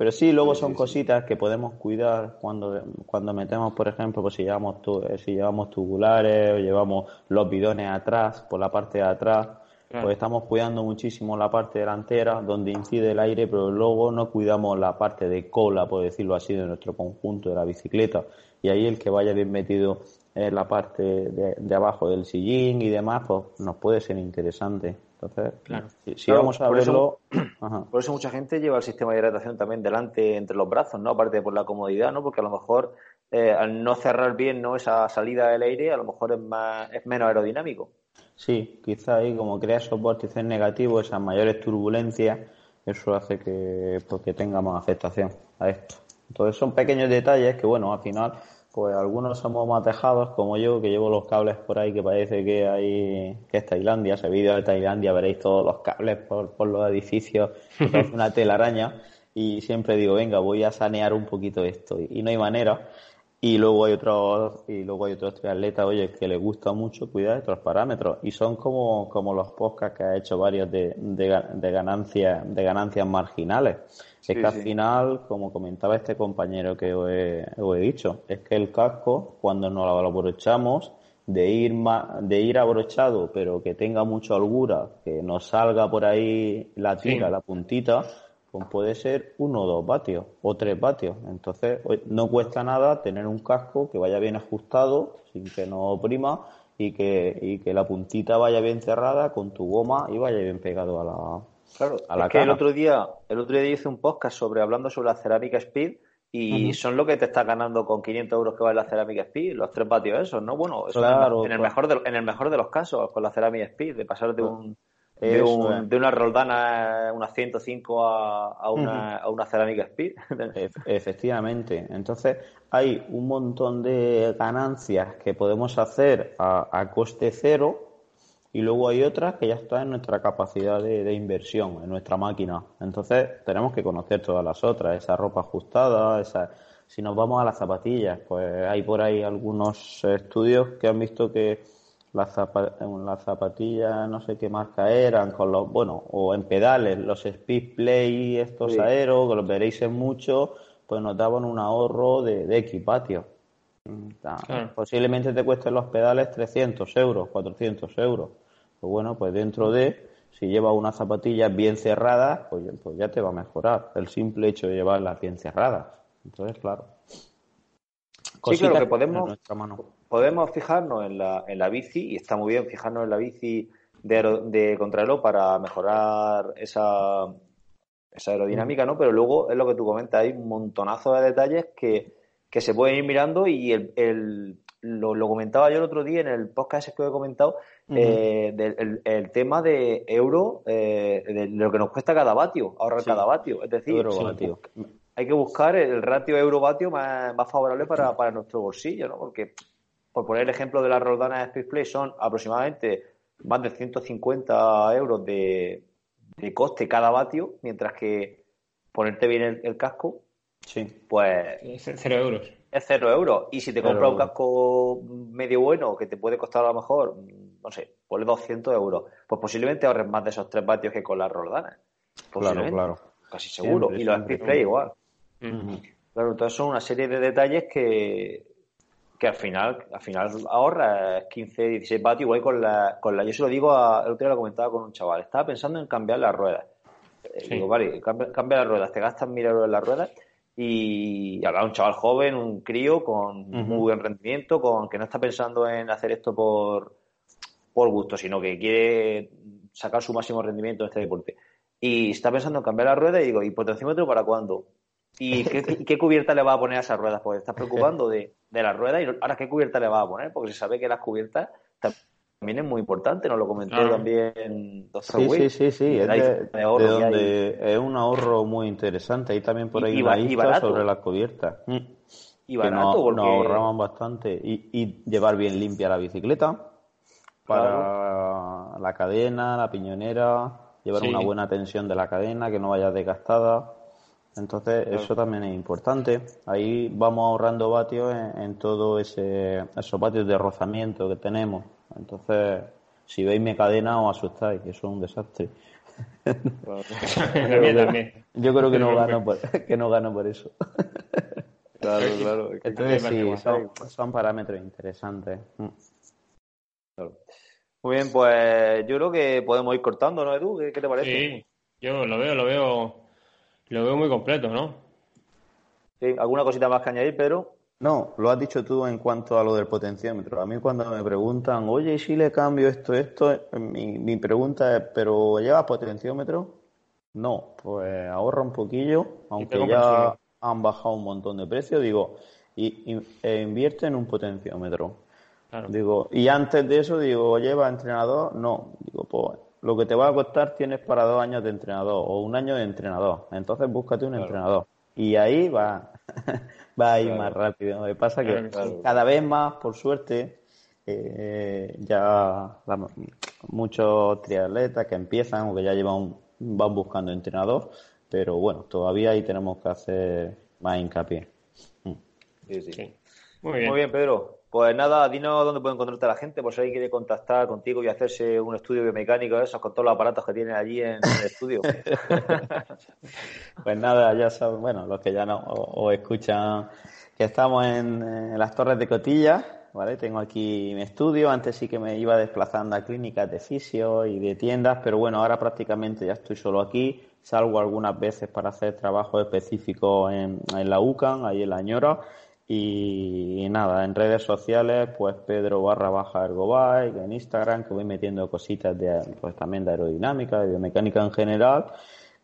Pero sí, luego son cositas que podemos cuidar cuando, cuando metemos, por ejemplo, pues si llevamos, eh, si llevamos tubulares o llevamos los bidones atrás, por la parte de atrás, pues estamos cuidando muchísimo la parte delantera, donde incide el aire, pero luego no cuidamos la parte de cola, por decirlo así, de nuestro conjunto de la bicicleta. Y ahí el que vaya bien metido en la parte de, abajo del sillín y demás, pues nos puede ser interesante. Entonces, claro. si, vamos a verlo. por eso mucha gente lleva el sistema de hidratación también delante entre los brazos, ¿no? Aparte por la comodidad, ¿no? Porque a lo mejor eh, al no cerrar bien ¿no? esa salida del aire, a lo mejor es, más, es menos aerodinámico. Sí, quizá ahí como crea esos vórtices negativos, esas mayores turbulencias, eso hace que, pues, que tengamos afectación a esto. Entonces son pequeños detalles que, bueno, al final pues algunos somos más tejados, como yo, que llevo los cables por ahí, que parece que hay que es Tailandia. Ese vídeo de Tailandia veréis todos los cables por, por los edificios, es una telaraña. Y siempre digo, venga, voy a sanear un poquito esto. Y no hay manera. Y luego hay otros, y luego hay otros triatletas, oye, que les gusta mucho cuidar estos parámetros. Y son como, como los podcasts que ha hecho varios de, de, ganancias, de ganancias marginales. Es que al final, como comentaba este compañero que os he, dicho, es que el casco, cuando nos lo aprovechamos, de ir de ir abrochado, pero que tenga mucha holgura, que nos salga por ahí la tira, la puntita, pues puede ser uno o dos vatios o tres vatios. Entonces no cuesta nada tener un casco que vaya bien ajustado, sin que no oprima y que, y que la puntita vaya bien cerrada con tu goma y vaya bien pegado a la Claro, a la es que el otro día el otro día hice un podcast sobre hablando sobre la cerámica Speed y son lo que te está ganando con 500 euros que vale la cerámica Speed, los tres vatios esos, ¿no? Bueno, en, el mejor de, en el mejor de los casos con la cerámica Speed, de pasar de un de, una Roldana, una 105 a, a, una, a una cerámica Speed. Efectivamente. Entonces, hay un montón de ganancias que podemos hacer a, coste cero y luego hay otras que ya están en nuestra capacidad de, inversión, en nuestra máquina. Entonces, tenemos que conocer todas las otras, esa ropa ajustada, esa... Si nos vamos a las zapatillas, pues hay por ahí algunos estudios que han visto que las, zapatillas, no sé qué marca eran, con los, bueno, o en pedales, los Speed Play, estos aeros, que los veréis en mucho, pues nos daban un ahorro de, de equipatio. Posiblemente te cuesten los pedales 300 euros, 400 euros. Pues bueno, pues dentro de, si llevas unas zapatillas bien cerradas, pues, pues ya te va a mejorar el simple hecho de llevarlas bien cerradas. Entonces, claro. Sí, claro, que podemos, podemos fijarnos en la, en la bici, y está muy bien fijarnos en la bici de, de contrarreloj para mejorar esa, esa aerodinámica, ¿no? Pero luego es lo que tú comentas, hay un montonazo de detalles que, que se pueden ir mirando y el, el lo, lo, comentaba yo el otro día en el podcast que he comentado, eh, del, el, tema de euro, eh, de lo que nos cuesta cada vatio, ahorrar cada vatio. Es decir, hay que buscar el ratio euro-vatio más, más favorable para, para nuestro bolsillo, ¿no? Porque por poner el ejemplo de las Roldanas de Play, son aproximadamente más de 150 euros de, coste cada vatio, mientras que ponerte bien el, casco, sí. pues... Es cero euros. Es cero euros. Y si te compras un casco medio bueno, que te puede costar a lo mejor, no sé, ponle 200 euros, pues posiblemente ahorres más de esos 3 vatios que con las Roldanas. Claro, claro. Casi seguro. y los Play igual. Claro, entonces son una serie de detalles que, que al final, al final ahorra 15, 16 vatios, igual con la, con la, yo se lo digo, a, el otro día lo comentaba con un chaval, estaba pensando en cambiar las ruedas. Eh, digo, vale, cambia, las ruedas, te gastas mil euros en las ruedas y habrá un chaval joven, un crío con muy buen rendimiento, con que no está pensando en hacer esto por, por gusto, sino que quiere sacar su máximo rendimiento en este deporte. Y está pensando en cambiar la rueda y digo, ¿y potenciómetro para cuándo? ¿Y qué, cubierta le va a poner a esas ruedas? Pues está preocupando de, de las ruedas y ahora qué cubierta le va a poner, porque se sabe que las cubiertas también es muy importante, nos lo comentó también Dr. Sí, sí, sí, sí, es, de, es un ahorro muy interesante. Hay también por ahí y, una sobre las cubiertas. Mm. Y barato, que nos, ahorraban bastante. Y, y, llevar bien limpia la bicicleta para la cadena, la piñonera, llevar una buena tensión de la cadena, que no vaya desgastada. Entonces, eso también es importante. Ahí vamos ahorrando vatios en, todo ese, esos vatios de rozamiento que tenemos. Entonces, si veis mi cadena os asustáis, que eso es un desastre. Yo creo que no gano por, que no gano por eso. Claro, claro. Entonces sí, son, parámetros interesantes. Mm. Muy bien, pues yo creo que podemos ir cortando, ¿no, Edu? ¿Qué, qué te parece? Sí, yo lo veo, lo veo lo veo muy completo, ¿no? Sí, ¿alguna cosita más que añadir, Pedro? No, lo has dicho tú en cuanto a lo del potenciómetro. A mí cuando me preguntan, oye, si le cambio esto, esto, mi, mi pregunta es, ¿pero lleva potenciómetro? No, pues ahorra un poquillo, aunque ya han bajado un montón de precios, digo, y, e invierte en un potenciómetro. Digo, y antes de eso digo, ¿lleva entrenador? No, digo, pues lo que te va a costar tienes para dos años de entrenador o un año de entrenador. Entonces búscate un entrenador. Y ahí va, va a ir más rápido. Lo que pasa que cada vez más, por suerte, eh, ya muchos triatletas que empiezan o que ya llevan van buscando entrenador, pero bueno, todavía ahí tenemos que hacer más hincapié. Sí, sí. Muy bien. Pedro. Pues nada, dinos dónde puede encontrarte la gente, por si alguien quiere contactar contigo y hacerse un estudio biomecánico, esos con todos los aparatos que tiene allí en, el estudio. pues nada, ya saben, bueno, los que ya no o, escuchan, que estamos en, las Torres de Cotilla, ¿vale? Tengo aquí mi estudio, antes sí que me iba desplazando a clínicas de fisio y de tiendas, pero bueno, ahora prácticamente ya estoy solo aquí, salgo algunas veces para hacer trabajo específico en, en la UCAN, ahí en la Ñora, y, nada, en redes sociales, pues Pedro barra baja Ergobike, en Instagram, que voy metiendo cositas de, pues también de aerodinámica, de biomecánica en general.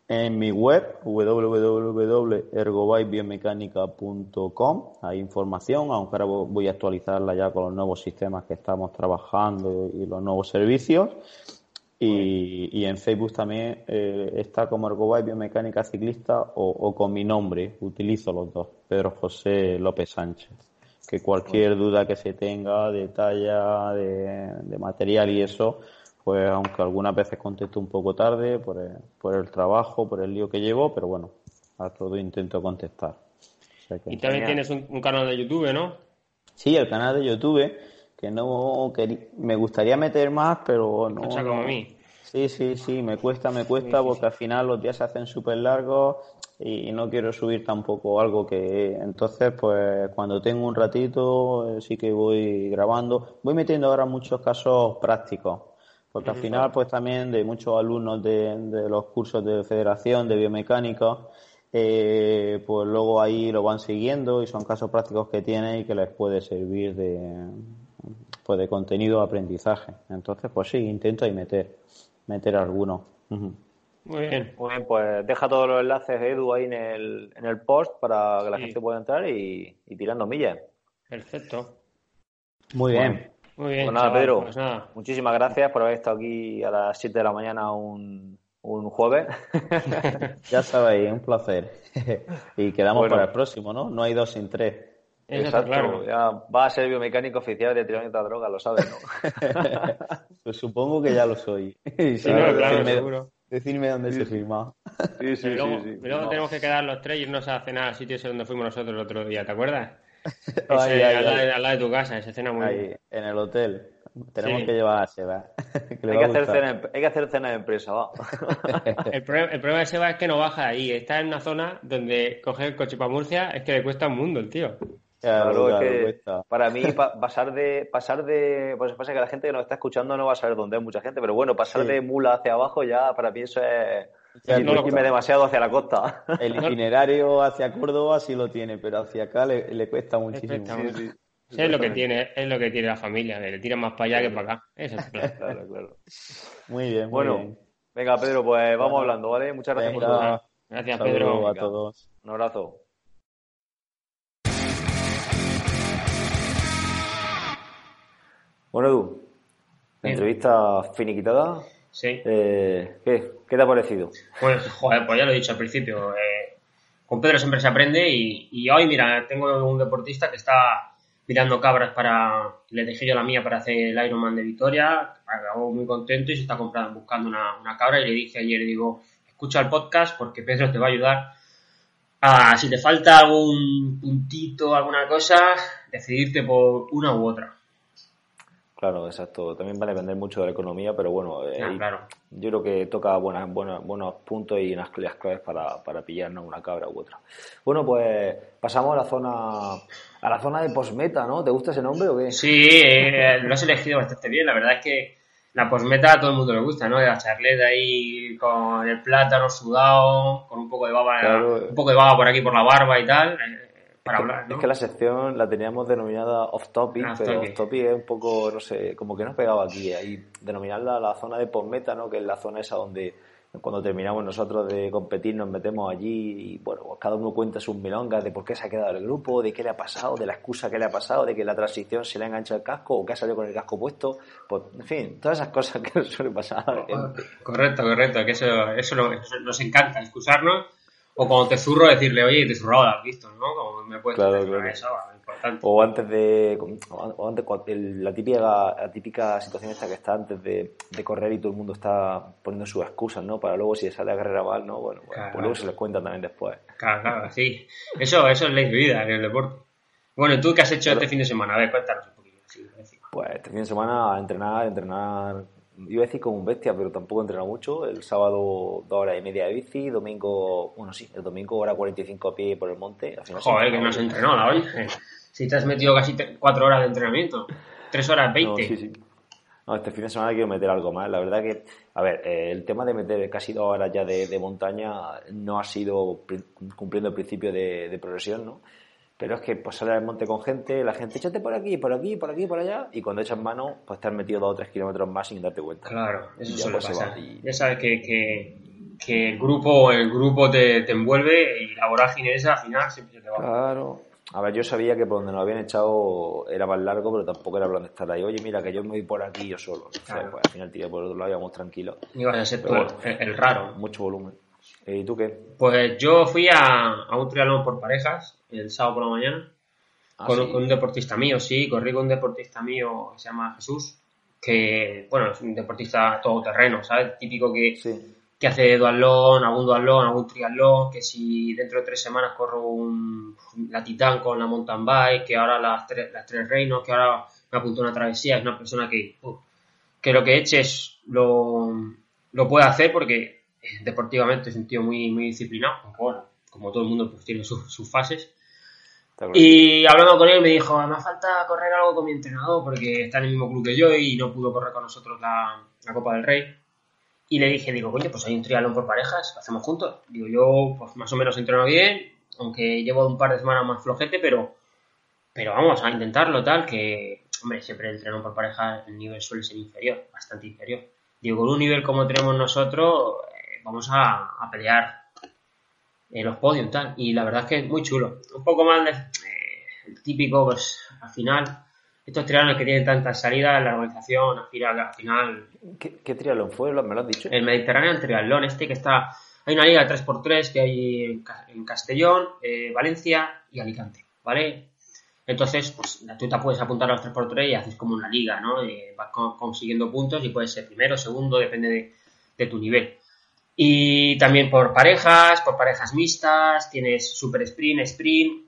En mi web, www.ergobikebiomecánica.com, hay información, aunque ahora voy a actualizarla ya con los nuevos sistemas que estamos trabajando y los nuevos servicios. Y, en Facebook también eh, está como Ergobike Biomecánica Ciclista o, con mi nombre, utilizo los dos, Pedro José López Sánchez. Que cualquier duda que se tenga de talla, de, material y eso, pues aunque algunas veces contesto un poco tarde por el, por el trabajo, por el lío que llevo, pero bueno, a todo intento contestar. y también tienes un, canal de YouTube, ¿no? Sí, el canal de YouTube que no me gustaría meter más, pero no. como a mí. Sí, sí, sí, me cuesta, me cuesta, porque al final los días se hacen súper largos y no quiero subir tampoco algo que. Entonces, pues cuando tengo un ratito, eh, sí que voy grabando. Voy metiendo ahora muchos casos prácticos, porque al final, pues también de muchos alumnos de, de los cursos de federación de biomecánica, eh, pues luego ahí lo van siguiendo y son casos prácticos que tienen y que les puede servir de, pues de contenido de aprendizaje. Entonces, pues sí, intento ahí meter, meter alguno. Muy bien. Muy bien, pues deja todos los enlaces, Edu, ahí en el, en el post para que la gente pueda entrar y, tirando millas. Perfecto. Muy bien. Muy bien. Pues nada, Pedro, pues muchísimas gracias por haber estado aquí a las 7 de la mañana un, un jueves. ya sabéis, un placer. y quedamos para el próximo, ¿no? No hay dos sin tres. Exacto, claro. ya va a ser biomecánico oficial de Tiránita Droga, lo sabes, ¿no? pues supongo que ya lo soy. Sí, claro, decirme, decirme dónde se firma. Sí, sí, luego, sí, luego tenemos que quedar los tres y irnos a cenar al sitio ese donde fuimos nosotros el otro día, ¿te acuerdas? Ese, al, lado, de tu casa, esa cena muy ahí, en el hotel. Tenemos que llevar a Seba. hay, que hacer cena, hay, que hacer cena, de empresa, va. el, problema, el, problema, de Seba es que no baja ahí. Está en una zona donde coger el coche para Murcia es que le cuesta un mundo el tío. Claro, que para mí pasar de pasar de pues pasa que la gente que nos está escuchando no va a saber dónde hay mucha gente, pero bueno, pasar de Mula hacia abajo ya para mí eso es no irme demasiado hacia la costa. El itinerario hacia Córdoba sí lo tiene, pero hacia acá le, cuesta muchísimo. es lo que tiene, es lo que tiene la familia, le tiran más para allá que para acá. Eso es claro. claro, Muy bien, bueno. Venga, Pedro, pues vamos hablando, ¿vale? Muchas gracias por todo. Gracias, Pedro. a todos. Un abrazo. Bueno, Edu, entrevista finiquitada. Sí. Eh, ¿qué, te ha parecido? Pues, joder, pues ya lo he dicho al principio. Eh, con Pedro siempre se aprende y, hoy, mira, tengo un deportista que está mirando cabras para. Le dejé yo la mía para hacer el Ironman de Victoria. Acabó muy contento y se está comprando, buscando una, una cabra. Y le dije ayer, digo, escucha el podcast porque Pedro te va a ayudar a, si te falta algún puntito, alguna cosa, decidirte por una u otra. Claro, exacto. También va a depender mucho de la economía, pero bueno, eh, yo creo que toca buenas, buenas, buenos puntos y unas claves para, para pillarnos una cabra u otra. Bueno, pues pasamos a la zona a la zona de postmeta, ¿no? ¿Te gusta ese nombre o qué? Sí, eh, lo has elegido bastante bien. La verdad es que la postmeta a todo el mundo le gusta, ¿no? La charleta ahí con el plátano sudado, con un poco de baba, un poco de baba por aquí por la barba y tal. Es que la sección la teníamos denominada off topic, ah, pero off topic es un poco, no sé, como que no pegaba aquí. Ahí denominarla la zona de postmeta, ¿no? Que es la zona esa donde cuando terminamos nosotros de competir nos metemos allí y bueno, pues cada uno cuenta sus milongas de por qué se ha quedado el grupo, de qué le ha pasado, de la excusa que le ha pasado, de que la transición se le ha enganchado el casco o que ha salido con el casco puesto, pues en fin, todas esas cosas que suele pasar. Correcto, correcto, que eso, eso, nos encanta, excusarnos o cuando te zurro, decirle, oye, te zurrado lo has visto, ¿no? Como me puedes claro, claro. eso, importante. O antes de. O antes, la, típica, la típica situación esta que está antes de, de, correr y todo el mundo está poniendo sus excusas, ¿no? Para luego, si sale a carrera mal, ¿no? Bueno, pues luego se les cuentan también después. Claro, claro, sí. Eso, eso es ley de vida en el deporte. Bueno, ¿y tú qué has hecho este fin de semana? A ver, cuéntanos un poquito. pues este fin de semana entrenar, entrenar iba a decir como un bestia, pero tampoco he entrenado mucho. El sábado dos horas y media de bici, domingo, bueno sí, el domingo hora 45 a pie por el monte. Joder, que no se entrenó la hoy. Si te has metido casi cuatro horas de entrenamiento, tres horas veinte. No, sí, sí. No, este fin de semana quiero meter algo más. La verdad que, a ver, eh, el tema de meter casi dos horas ya de, montaña no ha sido cumpliendo el principio de, de progresión, ¿no? Pero es que pues sale al monte con gente, la gente, échate por aquí, por aquí, por aquí, por allá, y cuando echas mano, pues te has metido dos o tres kilómetros más sin darte cuenta. Claro, eso suele pues, pasar. Ya sabes que, que, que, el grupo, el grupo te, te, envuelve y la vorágine esa al final siempre te va. Claro. A ver, yo sabía que por donde nos habían echado era más largo, pero tampoco era plan de estar ahí. Oye, mira, que yo me voy por aquí yo solo. pues al final tiré por el otro lado, íbamos tranquilos. Ibas a ser el, raro. Mucho volumen. ¿Y tú qué? Pues yo fui a, a un triatlón por parejas el sábado por la mañana ah, con, un deportista mío, sí, corrí con un deportista mío que se llama Jesús, que, bueno, es un deportista todoterreno, ¿sabes? Típico que, que hace duatlón, algún duatlón, algún triatlón, que si dentro de tres semanas corro un, la Titán con la mountain bike, que ahora las, tres, las tres reinos, que ahora me apuntó una travesía, es una persona que, que lo que eches lo, lo puede hacer porque deportivamente es un tío muy, muy disciplinado, como todo el mundo pues tiene sus, fases. Y hablando con él me dijo, me falta correr algo con mi entrenador porque está en el mismo club que yo y no pudo correr con nosotros la, Copa del Rey. Y le dije, digo, coño, pues hay un triatlón por parejas, lo hacemos juntos. Digo, yo pues más o menos entreno bien, aunque llevo un par de semanas más flojete, pero, pero vamos a intentarlo tal, que, hombre, siempre el entreno por pareja el nivel suele ser inferior, bastante inferior. Digo, con un nivel como tenemos nosotros, vamos a, pelear en los podios tal. Y la verdad es que es muy chulo. Un poco más de, eh, típico, pues al final, estos triatlones que tienen tantas salidas, la organización, final... Al final ¿Qué, ¿Qué, triatlón fue? ¿Me lo has dicho? El Mediterráneo triatlón, este que está... Hay una liga de 3x3 que hay en Castellón, eh, Valencia y Alicante, ¿vale? Entonces, pues tú te puedes apuntar a los 3x3 y haces como una liga, ¿no? Eh, vas consiguiendo puntos y puedes ser primero, segundo, depende de tu nivel. Y también por parejas, por parejas mixtas, tienes super sprint, sprint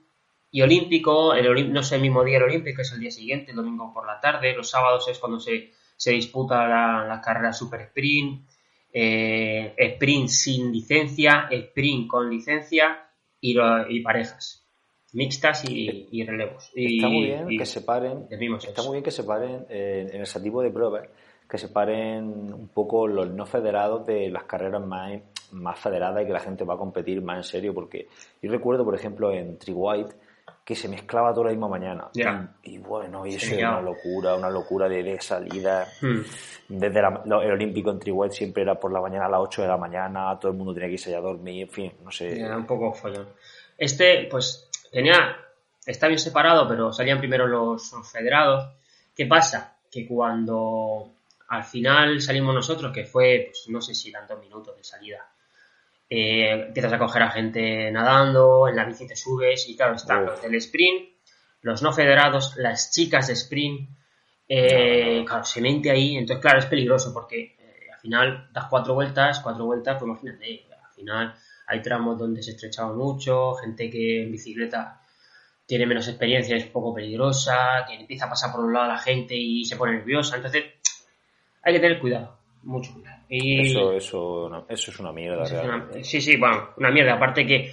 y olímpico. El, no es el mismo día el olímpico, es el día siguiente, el domingo por la tarde. Los sábados es cuando se, se disputa la, carrera super sprint. Eh, sprint sin licencia, sprint con licencia y, y parejas mixtas y, relevos. está muy bien que separen. Está muy bien que separen eh, en ese tipo de pruebas que separen un poco los no federados de las carreras más, más federadas y que la gente va a competir más en serio. Porque yo recuerdo, por ejemplo, en Tri White que se mezclaba toda la misma mañana. Y, bueno, y eso era una locura, una locura de, salida. Hmm. Desde el Olímpico en Tri White siempre era por la mañana a las 8 de la mañana, todo el mundo tenía que irse a dormir, en fin, no sé. Era un poco follón. Este, pues, tenía, está bien separado, pero salían primero los federados. ¿Qué pasa? Que cuando al final salimos nosotros, que fue, pues no sé si eran dos minutos de salida. Eh, empiezas a coger a gente nadando, en la bici te subes y claro, están los del sprint, los no federados, las chicas de sprint, eh, claro, se mente ahí, entonces claro, es peligroso porque eh, al final das cuatro vueltas, cuatro vueltas, pues imagínate, al final hay tramos donde se estrechaba mucho, gente que en bicicleta tiene menos experiencia, es un poco peligrosa, que empieza a pasar por un lado la gente y se pone nerviosa, entonces hay que tener cuidado, mucho cuidado. Y eso, eso, eso es una mierda. sí, sí, bueno, una mierda. Aparte que,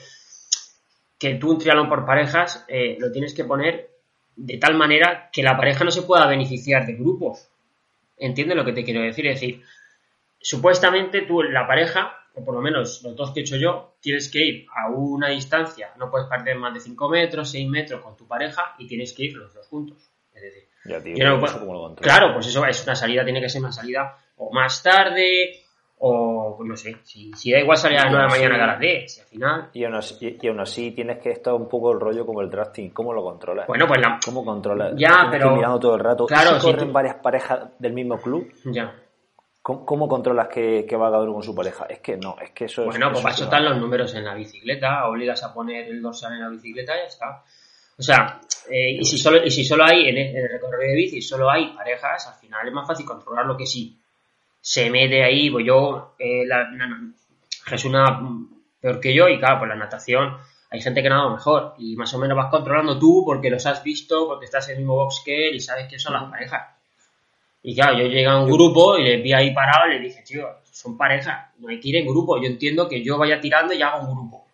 que tú un triatlón por parejas eh, lo tienes que poner de tal manera que la pareja no se pueda beneficiar de grupos. ¿Entiendes lo que te quiero decir? Es decir, supuestamente tú, la pareja, o por lo menos los dos que he hecho yo, tienes que ir a una distancia, no puedes perder más de 5 metros, 6 metros con tu pareja y tienes que ir los dos juntos. Es decir, claro, pues eso es una salida, tiene que ser una salida o más tarde o no sé, si, da igual salir a las 9 de la mañana que a las 10, al final... Y aún, así, y, aún así tienes que estar un poco el rollo como el drafting, ¿cómo lo controlas? Bueno, pues la... ¿Cómo controlas? Ya, pero... mirando todo el rato, claro, si corren varias parejas del mismo club? Ya. ¿Cómo, controlas que, va cada uno con su pareja? Es que no, es que eso es... Bueno, pues para eso están los números en la bicicleta, obligas a poner el dorsal en la bicicleta y ya está. O sea, eh, y, si solo, y si solo hay en el, recorrido de bici, solo hay parejas, al final es más fácil controlar lo que sí se mete ahí, pues yo, eh, la, Jesús nada peor que yo, y claro, pues la natación, hay gente que nada mejor y más o menos vas controlando tú porque los has visto, porque estás en el mismo box que él y sabes que son las parejas. Y claro, yo llegué a un grupo y le vi ahí parado y le dije, tío, son parejas, no hay que ir en grupo. Yo entiendo que yo vaya tirando y haga un grupo,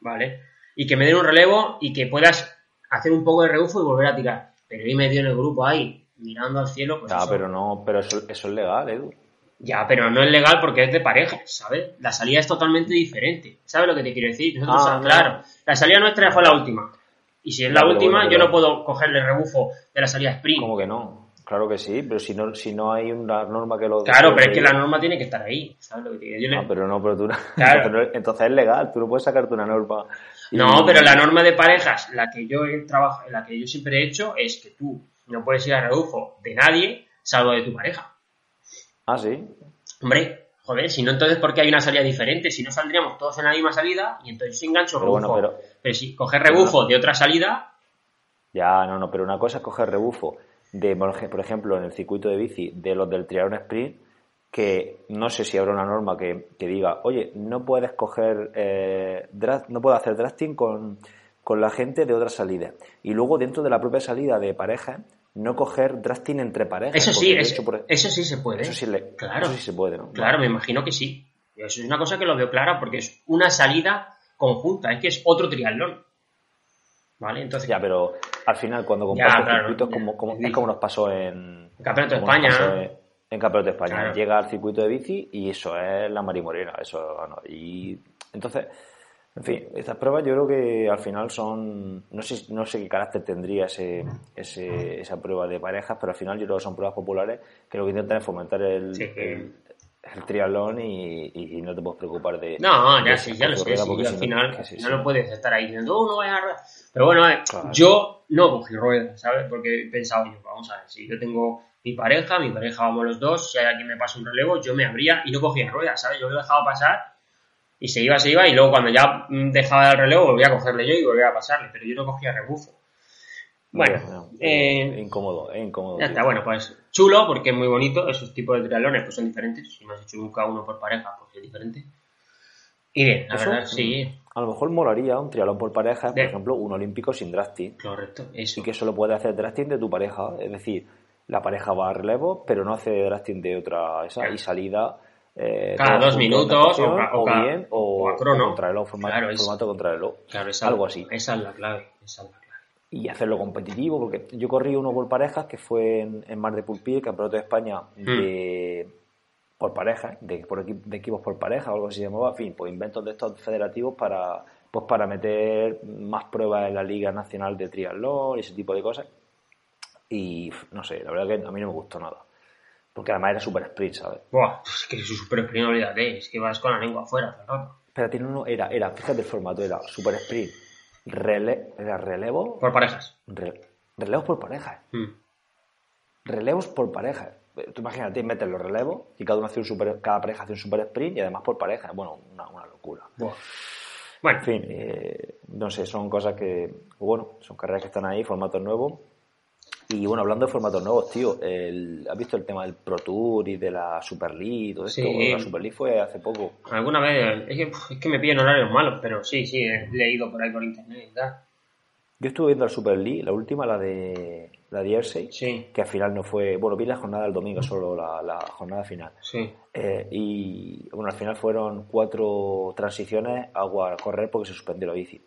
¿vale? Y que me den un relevo y que puedas hacer un poco de rebufo y volver a tirar. Pero me dio en el grupo ahí, mirando al cielo, pues. Eso- pero no, pero eso, eso es legal, Edu. Ya, pero no es legal porque es de pareja, ¿sabes? La salida es totalmente diferente. ¿Sabes lo que te quiero decir? Nosotros, Ah, no. claro, la salida nuestra fue la última. Y si es la última, bueno, yo no puedo cogerle rebufo de la salida sprint. ¿Cómo que no? Claro que sí, pero si no, si no hay una norma que lo... Claro, pero es que la norma tiene que estar ahí. ¿Sabes lo que te digo? Yo le- Ah, pero no, pero tú no- Claro. entonces, no- es legal, tú no puedes sacarte una norma. y- No, pero la norma de parejas, la que yo he trabajado, la que yo siempre he hecho, es que tú no puedes ir a rebufo de nadie salvo de tu pareja. Ah, sí. Hombre, joder, si no, entonces, ¿por qué hay una salida diferente? Si no, saldríamos todos en la misma salida y entonces yo engancho Pero rebufo. bueno, pero... pero- si coger rebufo de otra salida, Ya, no, no, pero una cosa es coger rebufo de, por ej- por ejemplo, en el circuito de bici de los del triatlón sprint, que no sé si habrá una norma que, que diga, oye, no puedes coger, eh, dra- no puedes hacer drafting con, con la gente de otra salida. Y luego dentro de la propia salida de pareja, no coger drafting entre parejas. eso sí, es- por- eso sí se puede. eso sí, le- Claro. eso sí se puede, ¿no? Claro, me imagino que sí. Eso es una cosa que lo veo clara porque es una salida conjunta, es que es otro triatlón. ¿Vale? Entonces, Ya, pero al final cuando compartes claro, circuitos ya. como, como- es como nos pasó en Campeonato de España. En, en Campeonato de España. Claro. Llega al circuito de bici y eso es la marimorena, eso no. Y entonces, en fin, estas pruebas yo creo que al final son no sé no sé qué carácter tendría ese, ese esa prueba de parejas, pero al final yo creo que son pruebas populares que lo que intentan es fomentar el, Sí. el, el triatlón y, y- no te puedes preocupar de No, ya de sí, ya lo sé. sí, al no- final sí, no sí. lo puedes estar ahí diciendo, oh, no vayas a. Pero bueno, eh, Claro. yo no cogí ruedas, ¿sabes? Porque he pensado yo, vamos a ver, si yo tengo mi pareja, mi pareja vamos los dos, si hay alguien me pasa un relevo, yo me abría y no cogía ruedas, ¿sabes? Yo lo dejaba pasar y se iba, se iba y luego cuando ya dejaba el relevo volvía a cogerle yo y volvía a pasarle, pero yo no cogía rebufo. Bueno, eh, incómodo, es incómodo. ya tío. está, bueno, pues chulo porque es muy bonito, esos tipos de triatlones pues son diferentes, si no has hecho nunca uno por pareja, pues es diferente. Y bien, la Eso, verdad, sí, A lo mejor molaría un triatlón por pareja, por ejemplo, un olímpico sin drafting. correcto, eso. Y que solo puede hacer drafting de tu pareja. Es decir, la pareja va a relevo, pero no hace drafting de otra esa Claro. y salida. eh, Cada dos minutos, o ca- o o, bien, o, o a crono. o contrarreloj, formato, Claro, formato contrarreloj. Claro, esa, algo así. Esa es la clave, esa es la clave. Y hacerlo competitivo, porque yo corrí uno por parejas que fue en, en Mar de Pulpí, el campeonato de España Hmm. de por pareja, de, por equi- de equipos por pareja o algo así se llamaba, en fin, pues inventos de estos federativos para pues para meter más pruebas en la Liga Nacional de Triatlón y ese tipo de cosas. Y no sé, la verdad que a mí no me gustó nada. Porque además era super sprint, ¿sabes? Buah, es que su super sprint, olvídate, es que vas con la lengua afuera, todo el rato. Espérate, no, no, era, era, fíjate el formato, era super sprint, rele, era relevo, Por parejas. re- relevos por parejas. Mm. relevos por pareja. Tú imagínate, metes los relevos y cada uno hace un super, cada pareja hace un super sprint y además por pareja. Bueno, una, una locura. Bueno, En fin, eh, no sé, son cosas que, bueno, son carreras que están ahí, formatos nuevos. Y bueno, hablando de formatos nuevos, tío, el- ¿has visto el tema del Pro Tour y de la Super League y todo esto? Sí. Bueno, la Super League fue hace poco. alguna vez, es que, es que me pillan horarios malos, pero sí, sí, he leído por ahí por internet y tal. Yo estuve viendo la Super League, la última, la de la Jersey, Sí. que al final no fue, bueno, vi la jornada del domingo, solo la, la jornada final. Sí. Eh, y bueno, al final fueron cuatro transiciones agua a correr porque se suspendió la bici.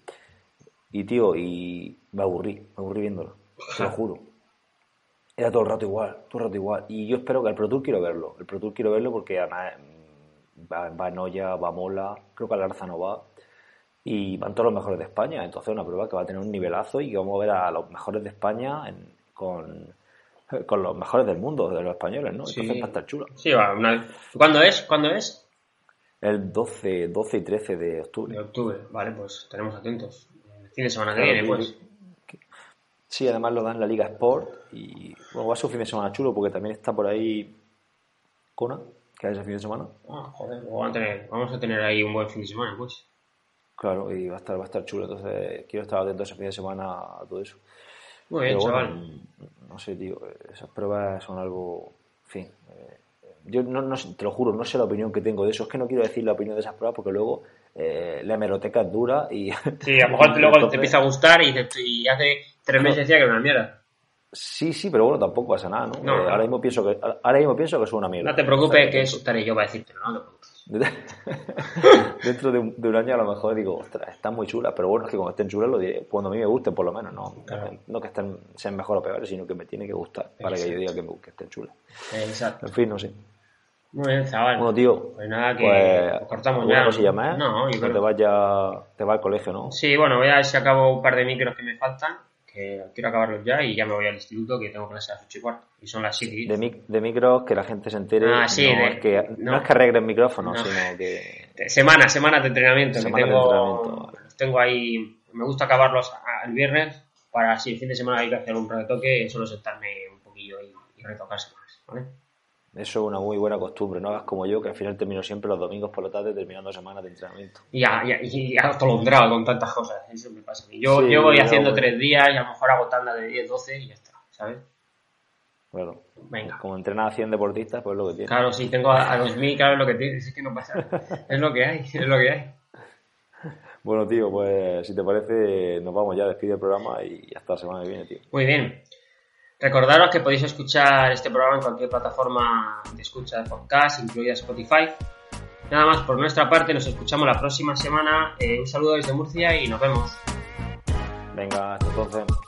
Y tío, y me aburrí, me aburrí viéndolo, te lo juro. Era todo el rato igual, todo el rato igual. Y yo espero que el Pro Tour quiero verlo. El Pro Tour quiero verlo porque además mm, va, va Noya, va Mola, creo que Alarza no va. Y van todos los mejores de España. Entonces una prueba que va a tener un nivelazo y que vamos a ver a los mejores de España en- con, con los mejores del mundo, de los españoles, ¿no? Sí. Entonces va a estar chulo. Sí, va, una- ¿Cuándo es? ¿Cuándo es? El 12, 12 y 13 de octubre. De octubre. Vale, pues estaremos atentos. El fin de semana que Claro, viene, pues. Sí, además lo dan la Liga Sport y bueno, va a ser un fin de semana chulo porque también está por ahí Kona, que es ese fin de semana. Ah, joder, pues vamos a tener, vamos a tener ahí un buen fin de semana, pues. Claro, y va a estar, va a estar chulo, entonces quiero estar atento ese fin de semana a todo eso. Muy bien, Pero bueno, chaval. no sé, tío, esas pruebas son algo, en fin, eh, yo no, te lo juro, no sé la opinión que tengo de eso, es que no quiero decir la opinión de esas pruebas porque luego eh, la hemeroteca es dura y... Sí, a lo mejor luego te empieza a gustar y, hace tres meses decía que era una mierda. Sí, sí, pero bueno, tampoco pasa nada, ¿no? No, Eh, no. ahora mismo pienso que ahora mismo pienso que es una mierda. No te preocupes, que eso estaré yo para decirte, no, no te preocupes. Dentro de un, de un año a lo mejor digo, ostras, están muy chulas, pero bueno, es que cuando estén chulas lo diré cuando a mí me gusten, por lo menos, no, Claro. no que estén, sean mejor o peores, sino que me tiene que gustar para que yo diga que, me, que estén chulas. Exacto. En fin, no sé. Muy bien, chaval. Bueno, tío, Pues nada, que pues, cortamos ¿alguna ya. cosilla más? No, yo creo te vas ya, te vas al colegio, ¿no? Sí, bueno, voy a ver si acabo un par de micros que me faltan, que quiero acabarlos ya y ya me voy al instituto que tengo clase a las 8 y cuarto. Y son las 7 y De, mic- de micros, que la gente se entere, Ah, sí, no, de- es que, no. no. es que arreglen micrófonos, No. sino que... De- Semana, semana de entrenamiento. que Semana de tengo, entrenamiento, los tengo ahí. Me gusta acabarlos el viernes para si el fin de semana hay que hacer un retoque, solo sentarme un poquillo y, y retocarse más. ¿vale? Eso es una muy buena costumbre, no hagas como yo, que al final termino siempre los domingos por la tarde terminando semanas de entrenamiento. Y ya, y atolondrado con tantas cosas. Eso me pasa a mí. Yo, Sí, yo voy haciendo tres días y a lo mejor hago tanda de 10, 12 y ya está. ¿Sabes? Claro. Venga. Como entrenas a 100 deportistas, pues es lo que tiene. Claro, sí, tengo a, a 2000, claro, es lo que tienes, es que no pasa. Es lo que hay, es lo que hay. Bueno, tío, pues si te parece, nos vamos ya, despide el programa y hasta la semana que viene, tío. Muy bien. Recordaros que podéis escuchar este programa en cualquier plataforma de escucha de podcast, incluida Spotify. Nada más por nuestra parte, nos escuchamos la próxima semana. Eh, un saludo desde Murcia y nos vemos. Venga, hasta entonces.